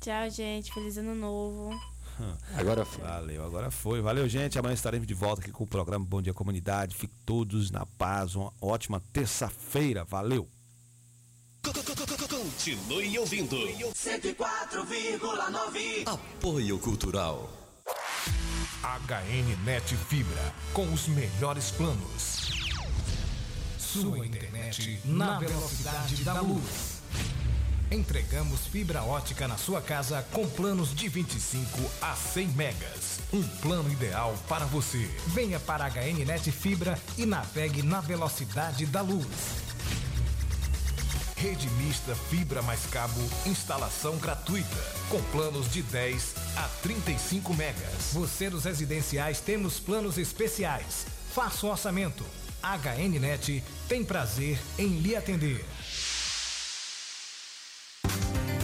Tchau, gente. Feliz ano novo. Agora foi. Valeu, agora foi. Valeu, gente. Amanhã estaremos de volta aqui com o programa Bom Dia Comunidade. Fiquem todos na paz. Uma ótima terça-feira. Valeu. Continue ouvindo. 104,9. Apoio Cultural. HN Net Fibra, com os melhores planos. Sua internet na velocidade da luz. Entregamos fibra ótica na sua casa com planos de 25 a 100 megas. Um plano ideal para você. Venha para a HN Net Fibra e navegue na velocidade da luz. Rede mista fibra mais cabo, instalação gratuita, com planos de 10 a 35 megas. Você dos residenciais temos planos especiais. Faça o orçamento. HNnet tem prazer em lhe atender.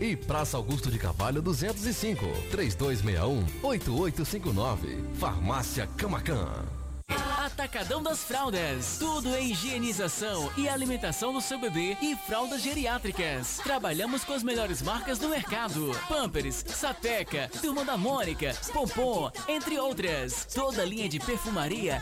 E Praça Augusto de Carvalho 205, 3261-8859. Farmácia Camacan. Atacadão das Fraldas. Tudo em higienização e alimentação do seu bebê e fraldas geriátricas. Trabalhamos com as melhores marcas do mercado: Pampers, Sapeca, Turma da Mônica, Pompom, entre outras. Toda linha de perfumaria